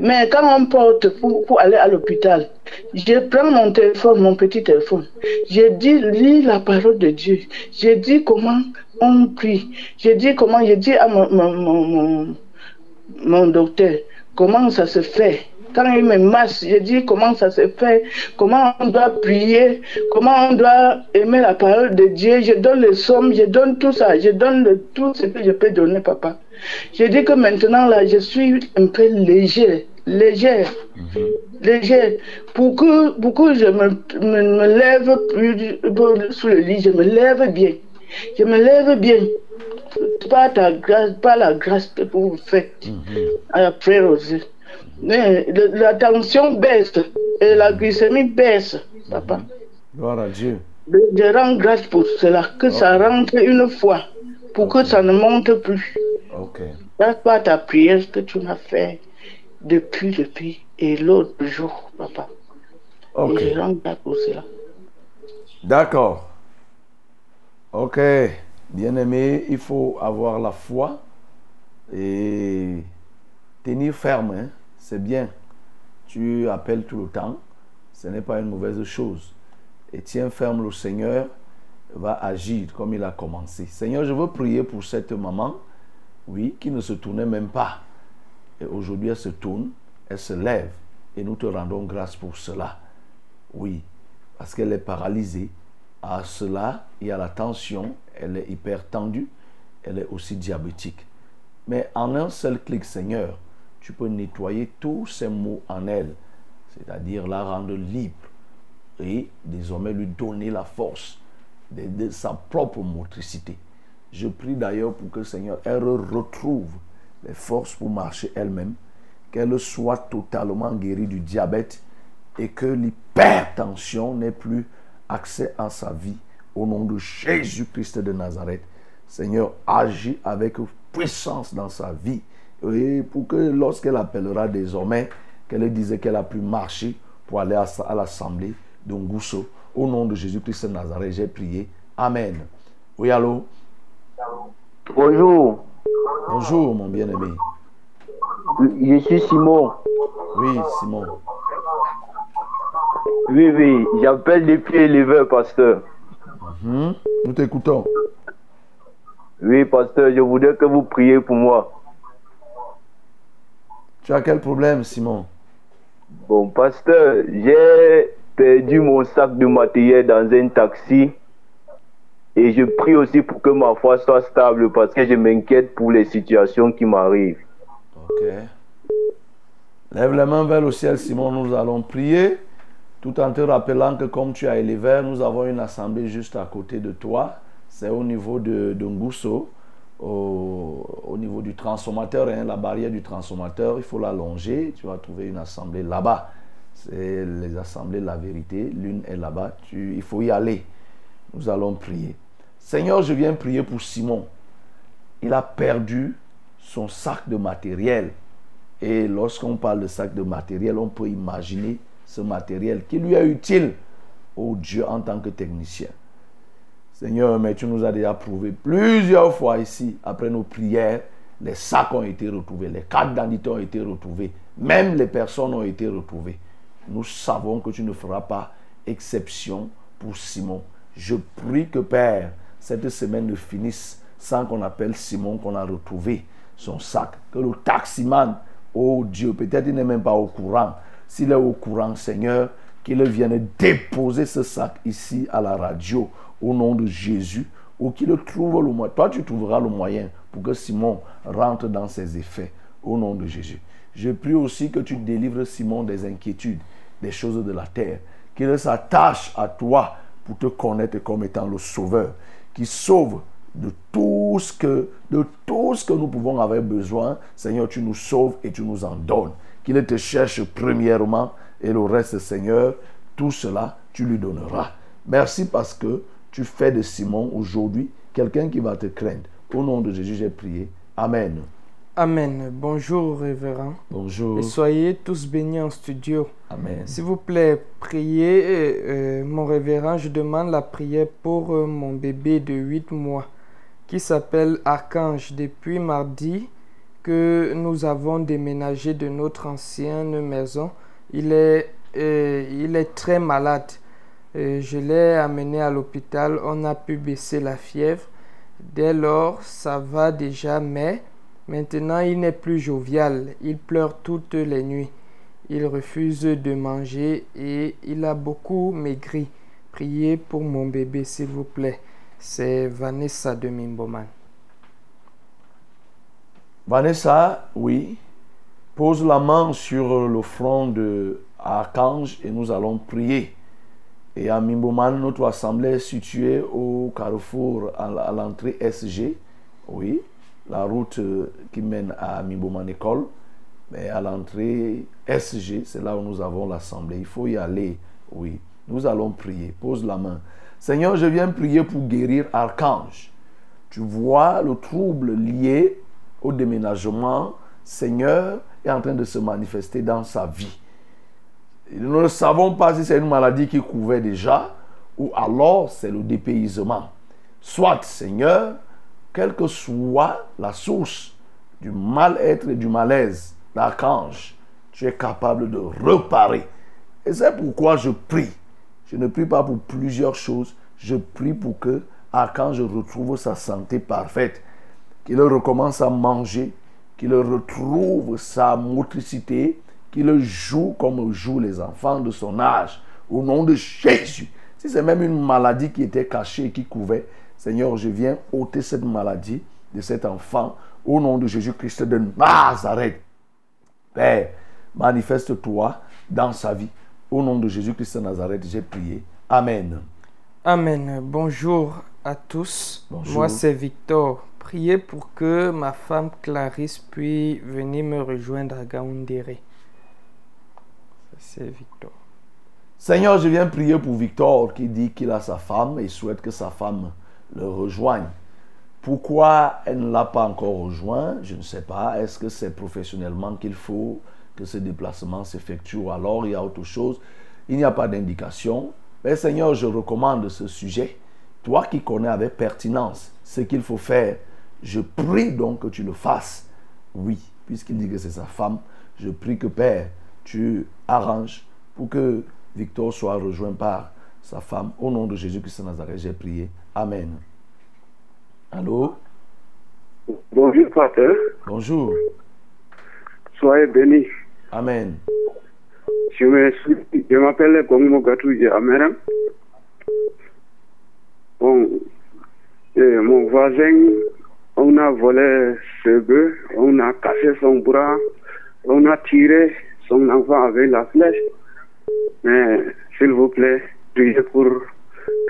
Mais quand on porte pour, pour aller à l'hôpital, je prends mon téléphone, mon petit téléphone. Je dis, lis la parole de Dieu. Je dis comment on prie. Je dis comment, je dis à mon, mon, mon, mon- docteur comment ça se fait? Quand il me masse, je dis comment ça se fait, comment on doit prier, comment on doit aimer la parole de Dieu? Je donne les sommes, je donne tout ça, je donne le- tout ce que je peux donner, papa. Je dis que maintenant, là, je suis un peu léger, léger, léger. Pour que, pour que je me, me, me lève plus sous le lit, je me lève bien. Je me lève bien. Pas ta grâce, pas la grâce que vous faites après aussi. Mais le- la tension baisse et la glycémie baisse, papa. Gloire à Dieu. Je rends grâce pour cela, que ça rentre une fois, pour que ça ne monte plus. Ok. Grâce pas ta prière que tu m'as fait depuis, depuis, et l'autre jour, papa. Ok. Et je rends grâce pour cela. D'accord. Ok. Bien-aimé, il faut avoir la foi et tenir ferme. hein. C'est bien. Tu appelles tout le temps. Ce n'est pas une mauvaise chose. Et tiens ferme, le Seigneur va agir comme il a commencé. Seigneur, je veux prier pour cette maman, oui, qui ne se tournait même pas. Et aujourd'hui, elle se tourne, elle se lève. Et nous te rendons grâce pour cela. Oui, parce qu'elle est paralysée. À cela, il y a la tension, elle est hyper tendue, elle est aussi diabétique. Mais en un seul clic, Seigneur, tu peux nettoyer tous ces maux en elle, c'est-à-dire la rendre libre et désormais lui donner la force de, sa propre motricité. Je prie d'ailleurs pour que Seigneur, elle retrouve les forces pour marcher elle-même, qu'elle soit totalement guérie du diabète et que l'hypertension n'ait plus accès à sa vie. Au nom de Jésus-Christ de Nazareth, Seigneur, agis avec puissance dans sa vie. Et pour que lorsqu'elle appellera désormais, qu'elle dise qu'elle a pu marcher pour aller à, l'assemblée de Ngousso. Au nom de Jésus-Christ de Nazareth, j'ai prié. Amen. Oui, allô? Bonjour, Bonjour, mon bien-aimé. je suis Simon. Oui, Simon. Oui, oui, j'appelle depuis éleveur, pasteur. Mhm. Nous t'écoutons. Oui, pasteur, je voudrais que vous priez pour moi. Tu as quel problème, Simon? Bon, pasteur, j'ai perdu mon sac de matériel dans un taxi. Et je prie aussi pour que ma foi soit stable parce que je m'inquiète pour les situations qui m'arrivent. Ok. Lève les mains vers le ciel, Simon. Nous allons prier. Tout en te rappelant que comme tu as élevé, nous avons une assemblée juste à côté de toi. C'est au niveau de, de Ngousso, au, au niveau du transformateur, hein, la barrière du transformateur. Il faut la longer. Tu vas trouver une assemblée là-bas. C'est les assemblées de la vérité. L'une est là-bas. Il faut y aller. Nous allons prier. Seigneur, je viens prier pour Simon. Il a perdu son sac de matériel. Et lorsqu'on parle de sac de matériel, on peut imaginer ce matériel qui lui est utile au Dieu en tant que technicien. Seigneur, mais tu nous as déjà prouvé plusieurs fois ici, après nos prières, les sacs ont été retrouvés, les cartes d'identité ont été retrouvées, même les personnes ont été retrouvées. Nous savons que tu ne feras pas exception pour Simon. Je prie que Père, cette semaine ne finisse sans qu'on appelle Simon qu'on a retrouvé son sac. Que le taximan, oh Dieu, peut-être il n'est même pas au courant. S'il est au courant, Seigneur, qu'il vienne déposer ce sac ici à la radio au nom de Jésus ou qu'il trouve le moyen. Toi, tu trouveras le moyen pour que Simon rentre dans ses effets au nom de Jésus. Je prie aussi que tu délivres Simon des inquiétudes, des choses de la terre, qu'il s'attache à toi pour te connaître comme étant le sauveur, qui sauve de tout ce que, de tout ce que nous pouvons avoir besoin. Seigneur, tu nous sauves et tu nous en donnes. Qu'il te cherche premièrement et le reste, Seigneur, tout cela, tu lui donneras. Merci parce que tu fais de Simon aujourd'hui quelqu'un qui va te craindre. Au nom de Jésus, j'ai prié. Amen. Amen. Bonjour, révérend. Bonjour. Et soyez tous bénis en studio. Amen. S'il vous plaît, priez, euh, mon révérend. Je demande la prière pour euh, mon bébé de 8 mois qui s'appelle Archange. Depuis mardi que nous avons déménagé de notre ancienne maison, il est, euh, il est très malade. Euh, je l'ai amené à l'hôpital. On a pu baisser la fièvre. Dès lors, ça va déjà, mais maintenant il n'est plus jovial. Il pleure toutes les nuits. Il refuse de manger et il a beaucoup maigri. Priez pour mon bébé, s'il vous plaît. C'est Vanessa de Mimboman. Vanessa, oui. Pose la main sur le front de Archange et nous allons prier. Et à Mimboman, notre assemblée est située au carrefour à l'entrée SG. Oui, la route euh, qui mène à Mimboman École. Mais à l'entrée SG, c'est là où nous avons l'assemblée. Il faut y aller. Oui, nous allons prier. Pose la main. Seigneur, je viens prier pour guérir Archange. Tu vois le trouble lié au déménagement. Seigneur est en train de se manifester dans sa vie. Nous ne savons pas si c'est une maladie qui couvait déjà ou alors c'est le dépaysement. Soit, Seigneur, quelle que soit la source du mal-être et du malaise d'Archange, tu es capable de reparer. Et c'est pourquoi je prie. Je ne prie pas pour plusieurs choses. Je prie pour que Archange retrouve sa santé parfaite, qu'il recommence à manger, qu'il retrouve sa motricité, qu'il joue comme jouent les enfants de son âge, au nom de Jésus. Si c'est même une maladie qui était cachée et qui couvait, Seigneur, je viens ôter cette maladie de cet enfant au nom de Jésus-Christ de Nazareth. Père, manifeste-toi dans sa vie. Au nom de Jésus-Christ de Nazareth, j'ai prié. Amen. Amen. Bonjour à tous. Bonjour. Moi, c'est Victor. Priez pour que ma femme Clarisse puisse venir me rejoindre à Gaoundéré. C'est Victor. Seigneur, je viens prier pour Victor qui dit qu'il a sa femme et souhaite que sa femme le rejoigne. Pourquoi elle ne l'a pas encore rejoint Je ne sais pas. Est-ce que c'est professionnellement qu'il faut que ce déplacement s'effectue ou alors? Il y a autre chose Il n'y a pas d'indication. Mais Seigneur, je recommande ce sujet. Toi qui connais avec pertinence ce qu'il faut faire, je prie donc que tu le fasses. Oui, puisqu'il dit que c'est sa femme, je prie que Père, tu arranges pour que Victor soit rejoint par sa femme. Au nom de Jésus-Christ de Nazareth, j'ai prié. Amen. Allô? Bonjour, pasteur. Bonjour. Soyez bénis. Amen. Je me suis- je m'appelle Kongo Amera. Bon, et mon voisin, on a volé ce bœuf, on a cassé son bras, on a tiré son enfant avec la flèche. Mais s'il vous plaît, priez pour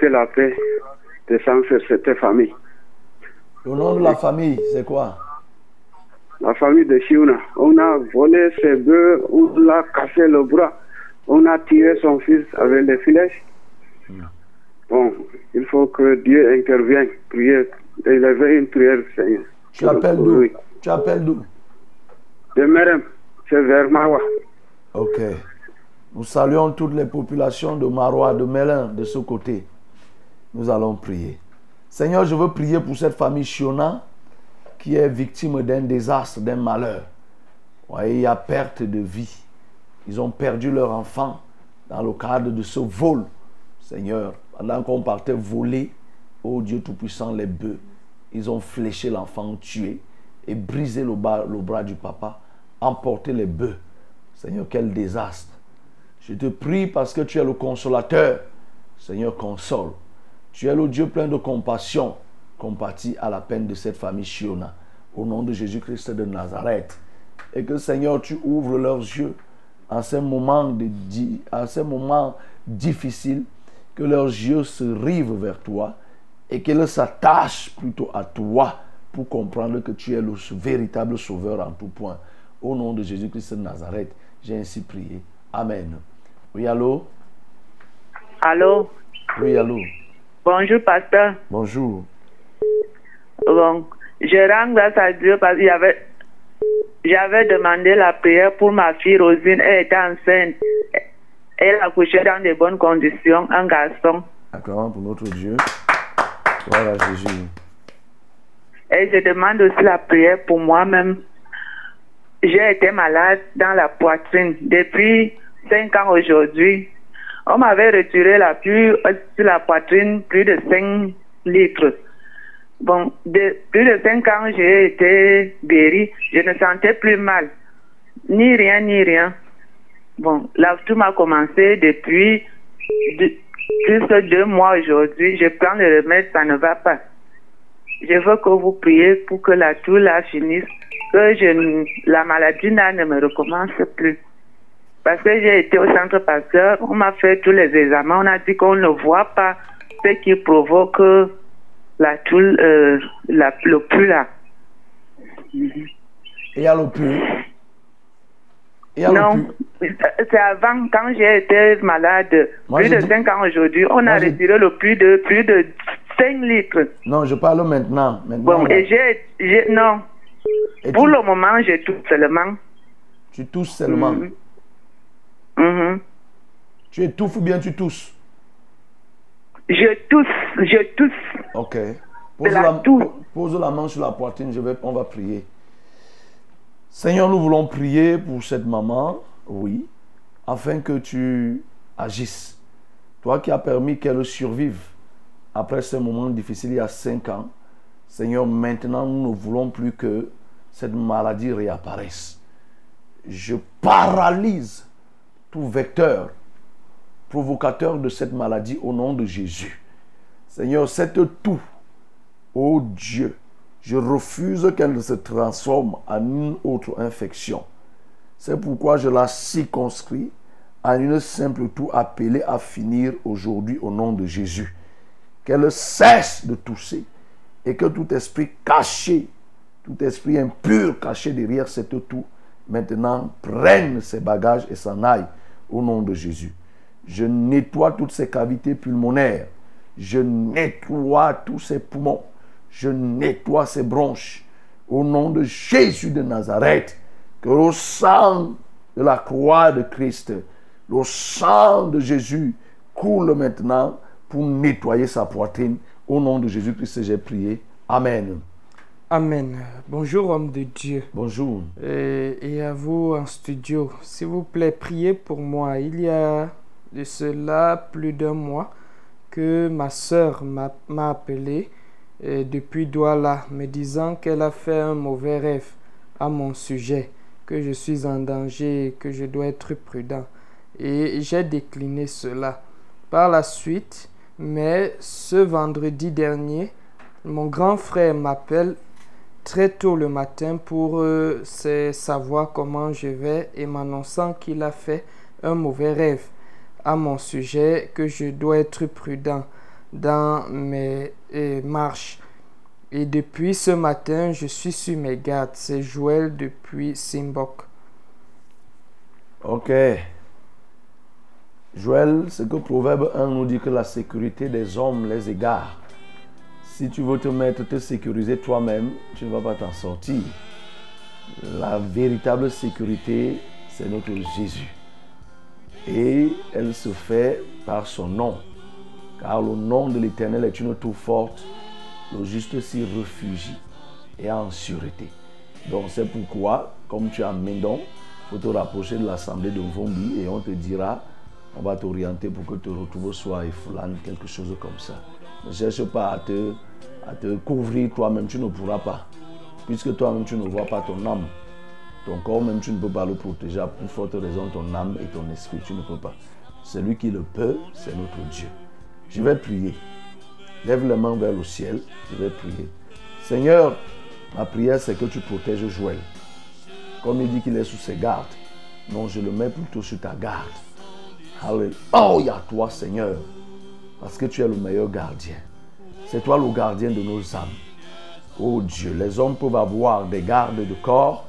que la paix descende sur cette famille. Le nom de la famille, c'est quoi? la famille de Chiuna. On a volé ses bœufs, on l'a cassé le bras, on a tiré son fils avec les flèches. Bon, il faut que Dieu intervienne, prier, élever une prière, Seigneur. Tu appelles d'où? Tu appelles d'où? De Merem, c'est vers Mawa. Ok. Nous saluons toutes les populations de Marois, de Mélin, de ce côté. Nous allons prier. Seigneur, je veux prier pour cette famille Shiona qui est victime d'un désastre, d'un malheur. Ouais, il y a perte de vie. Ils ont perdu leur enfant dans le cadre de ce vol. Seigneur, pendant qu'on partait voler, oh Dieu Tout-Puissant, les bœufs, ils ont fléché l'enfant, tué et brisé le bras, le bras du papa, emporté les bœufs. Seigneur, quel désastre. Je te prie parce que tu es le consolateur. Seigneur, console. Tu es le Dieu plein de compassion. Compatis à la peine de cette famille Shiona. Au nom de Jésus-Christ de Nazareth. Et que Seigneur, tu ouvres leurs yeux en ces moments, de, ces moments difficiles. que leurs yeux se rivent vers toi et qu'ils s'attachent plutôt à toi pour comprendre que tu es le véritable sauveur en tout point. Au nom de Jésus-Christ de Nazareth, j'ai ainsi prié. Amen. Oui, allô? Allô? Oui, allô? Bonjour, pasteur. Bonjour. Bon, je rends grâce à Dieu parce que j'avais, j'avais demandé la prière pour ma fille Rosine. Elle était enceinte. Elle a couché dans de bonnes conditions, un garçon. Acclamons pour notre Dieu. Voilà. Et je demande aussi la prière pour moi-même. J'ai été malade dans la poitrine depuis 5 ans aujourd'hui. On m'avait retiré la plus sur la poitrine plus de 5 litres. Bon, de, plus de 5 ans, j'ai été guéri. Je ne sentais plus mal. Ni rien, ni rien. Bon, là, tout m'a commencé depuis de deux mois aujourd'hui. Je prends le remède, ça ne va pas. Je veux que vous priez pour que la toux là finisse, que la maladie là ne me recommence plus. Parce que j'ai été au centre pasteur, on m'a fait tous les examens, on a dit qu'on ne voit pas ce qui provoque la toux, euh, le plus là. Et à l'opus Non, c'est avant, quand j'ai été malade, Moi, plus de dis- 5 ans aujourd'hui, on Moi, a retiré le plus de plus de 5 litres. Non, je parle maintenant. maintenant Bon, là. et j'ai, non. Et Pour tu- le moment, j'ai tout seulement. Tu tousses seulement. Mhm. Mhm. Tu étouffes ou bien tu tousses? Je tousse, je tousse. Ok. Pose la la, po- pose la main sur la poitrine, je vais, on va prier. Seigneur, nous voulons prier pour cette maman, oui, afin que tu agisses. Toi qui as permis qu'elle survive après ce moment difficile il y a cinq ans, Seigneur, maintenant nous ne voulons plus que cette maladie réapparaisse. Je paralyse tout vecteur provocateur de cette maladie au nom de Jésus. Seigneur, cette toux, ô Dieu, je refuse qu'elle se transforme en une autre infection. C'est pourquoi je la circonscris à une simple toux appelée à finir aujourd'hui au nom de Jésus. Qu'elle cesse de tousser et que tout esprit caché, tout esprit impur caché derrière cette toux, maintenant prenne ses bagages et s'en aille au nom de Jésus. Je nettoie toutes ces cavités pulmonaires. Je nettoie tous ces poumons. Je nettoie ces bronches. Au nom de Jésus de Nazareth, que le sang de la croix de Christ, le sang de Jésus coule maintenant pour nettoyer sa poitrine. Au nom de Jésus-Christ, j'ai prié. Amen. Amen. Bonjour, homme de Dieu. Bonjour. Et, et à vous en studio, s'il vous plaît, priez pour moi. Il y a de cela plus d'un mois que ma sœur m'a m'a appelé euh, depuis Douala, me disant qu'elle a fait un mauvais rêve à mon sujet, que je suis en danger, que je dois être prudent. Et j'ai décliné cela. Par la suite, mais ce vendredi dernier, mon grand frère m'appelle très tôt le matin pour euh, savoir comment je vais et m'annonçant qu'il a fait un mauvais rêve à mon sujet, que je dois être prudent dans mes euh, marches. Et depuis ce matin, je suis sur mes gardes. C'est Joël depuis Simbok. Ok. Joël, c'est que Proverbe 1 nous dit que la sécurité des hommes les égare. Si tu veux te mettre, te sécuriser toi-même, tu ne vas pas t'en sortir. La véritable sécurité, c'est notre Jésus. Et elle se fait par son nom. Car le nom de l'Éternel est une tour forte. Le juste s'y réfugie et en sûreté. Donc c'est pourquoi, comme tu as Médon, il faut te rapprocher de l'assemblée de Vombi et on te dira, on va t'orienter pour que tu te retrouves soit Efoulan, quelque chose comme ça. Ne cherche pas à te, à te couvrir toi-même, tu ne pourras pas. Puisque toi-même tu ne vois pas ton âme. Ton corps même tu ne peux pas le protéger. Plus forte raison, ton âme et ton esprit, tu ne peux pas. Celui qui le peut, c'est notre Dieu. Je vais prier. Lève les mains vers le ciel. Je vais prier. Seigneur, ma prière, c'est que tu protèges Joël. Comme il dit qu'il est sous ses gardes. Non, je le mets plutôt sur ta garde. Alléluia toi, Seigneur. Parce que tu es le meilleur gardien. C'est toi le gardien de nos âmes. Oh Dieu, les hommes peuvent avoir des gardes de corps,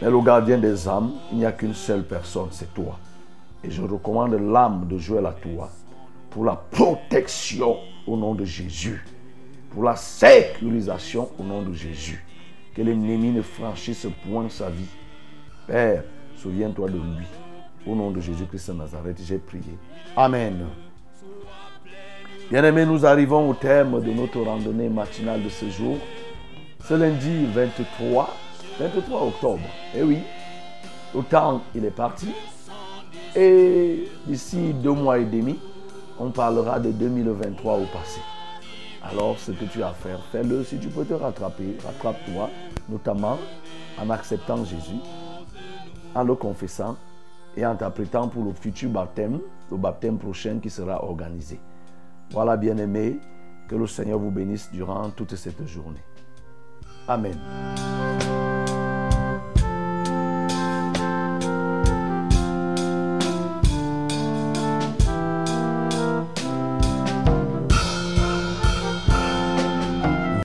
mais le gardien des âmes, il n'y a qu'une seule personne, c'est toi. Et je recommande l'âme de Joël à toi pour la protection au nom de Jésus, pour la sécurisation au nom de Jésus. Que l'ennemi ne franchisse point sa vie. Père, souviens-toi de lui. Au nom de Jésus-Christ de Nazareth, j'ai prié. Amen. Bien-aimés, nous arrivons au terme de notre randonnée matinale de ce jour. Ce lundi 23, 23 octobre. Eh oui, le temps, il est parti. Et d'ici deux mois et demi, on parlera de 2023 au passé. Alors, ce que tu as à faire, fais-le. Si tu peux te rattraper, rattrape-toi, notamment en acceptant Jésus, en le confessant et en t'apprêtant pour le futur baptême, le baptême prochain qui sera organisé. Voilà, bien-aimés, que le Seigneur vous bénisse durant toute cette journée. Amen.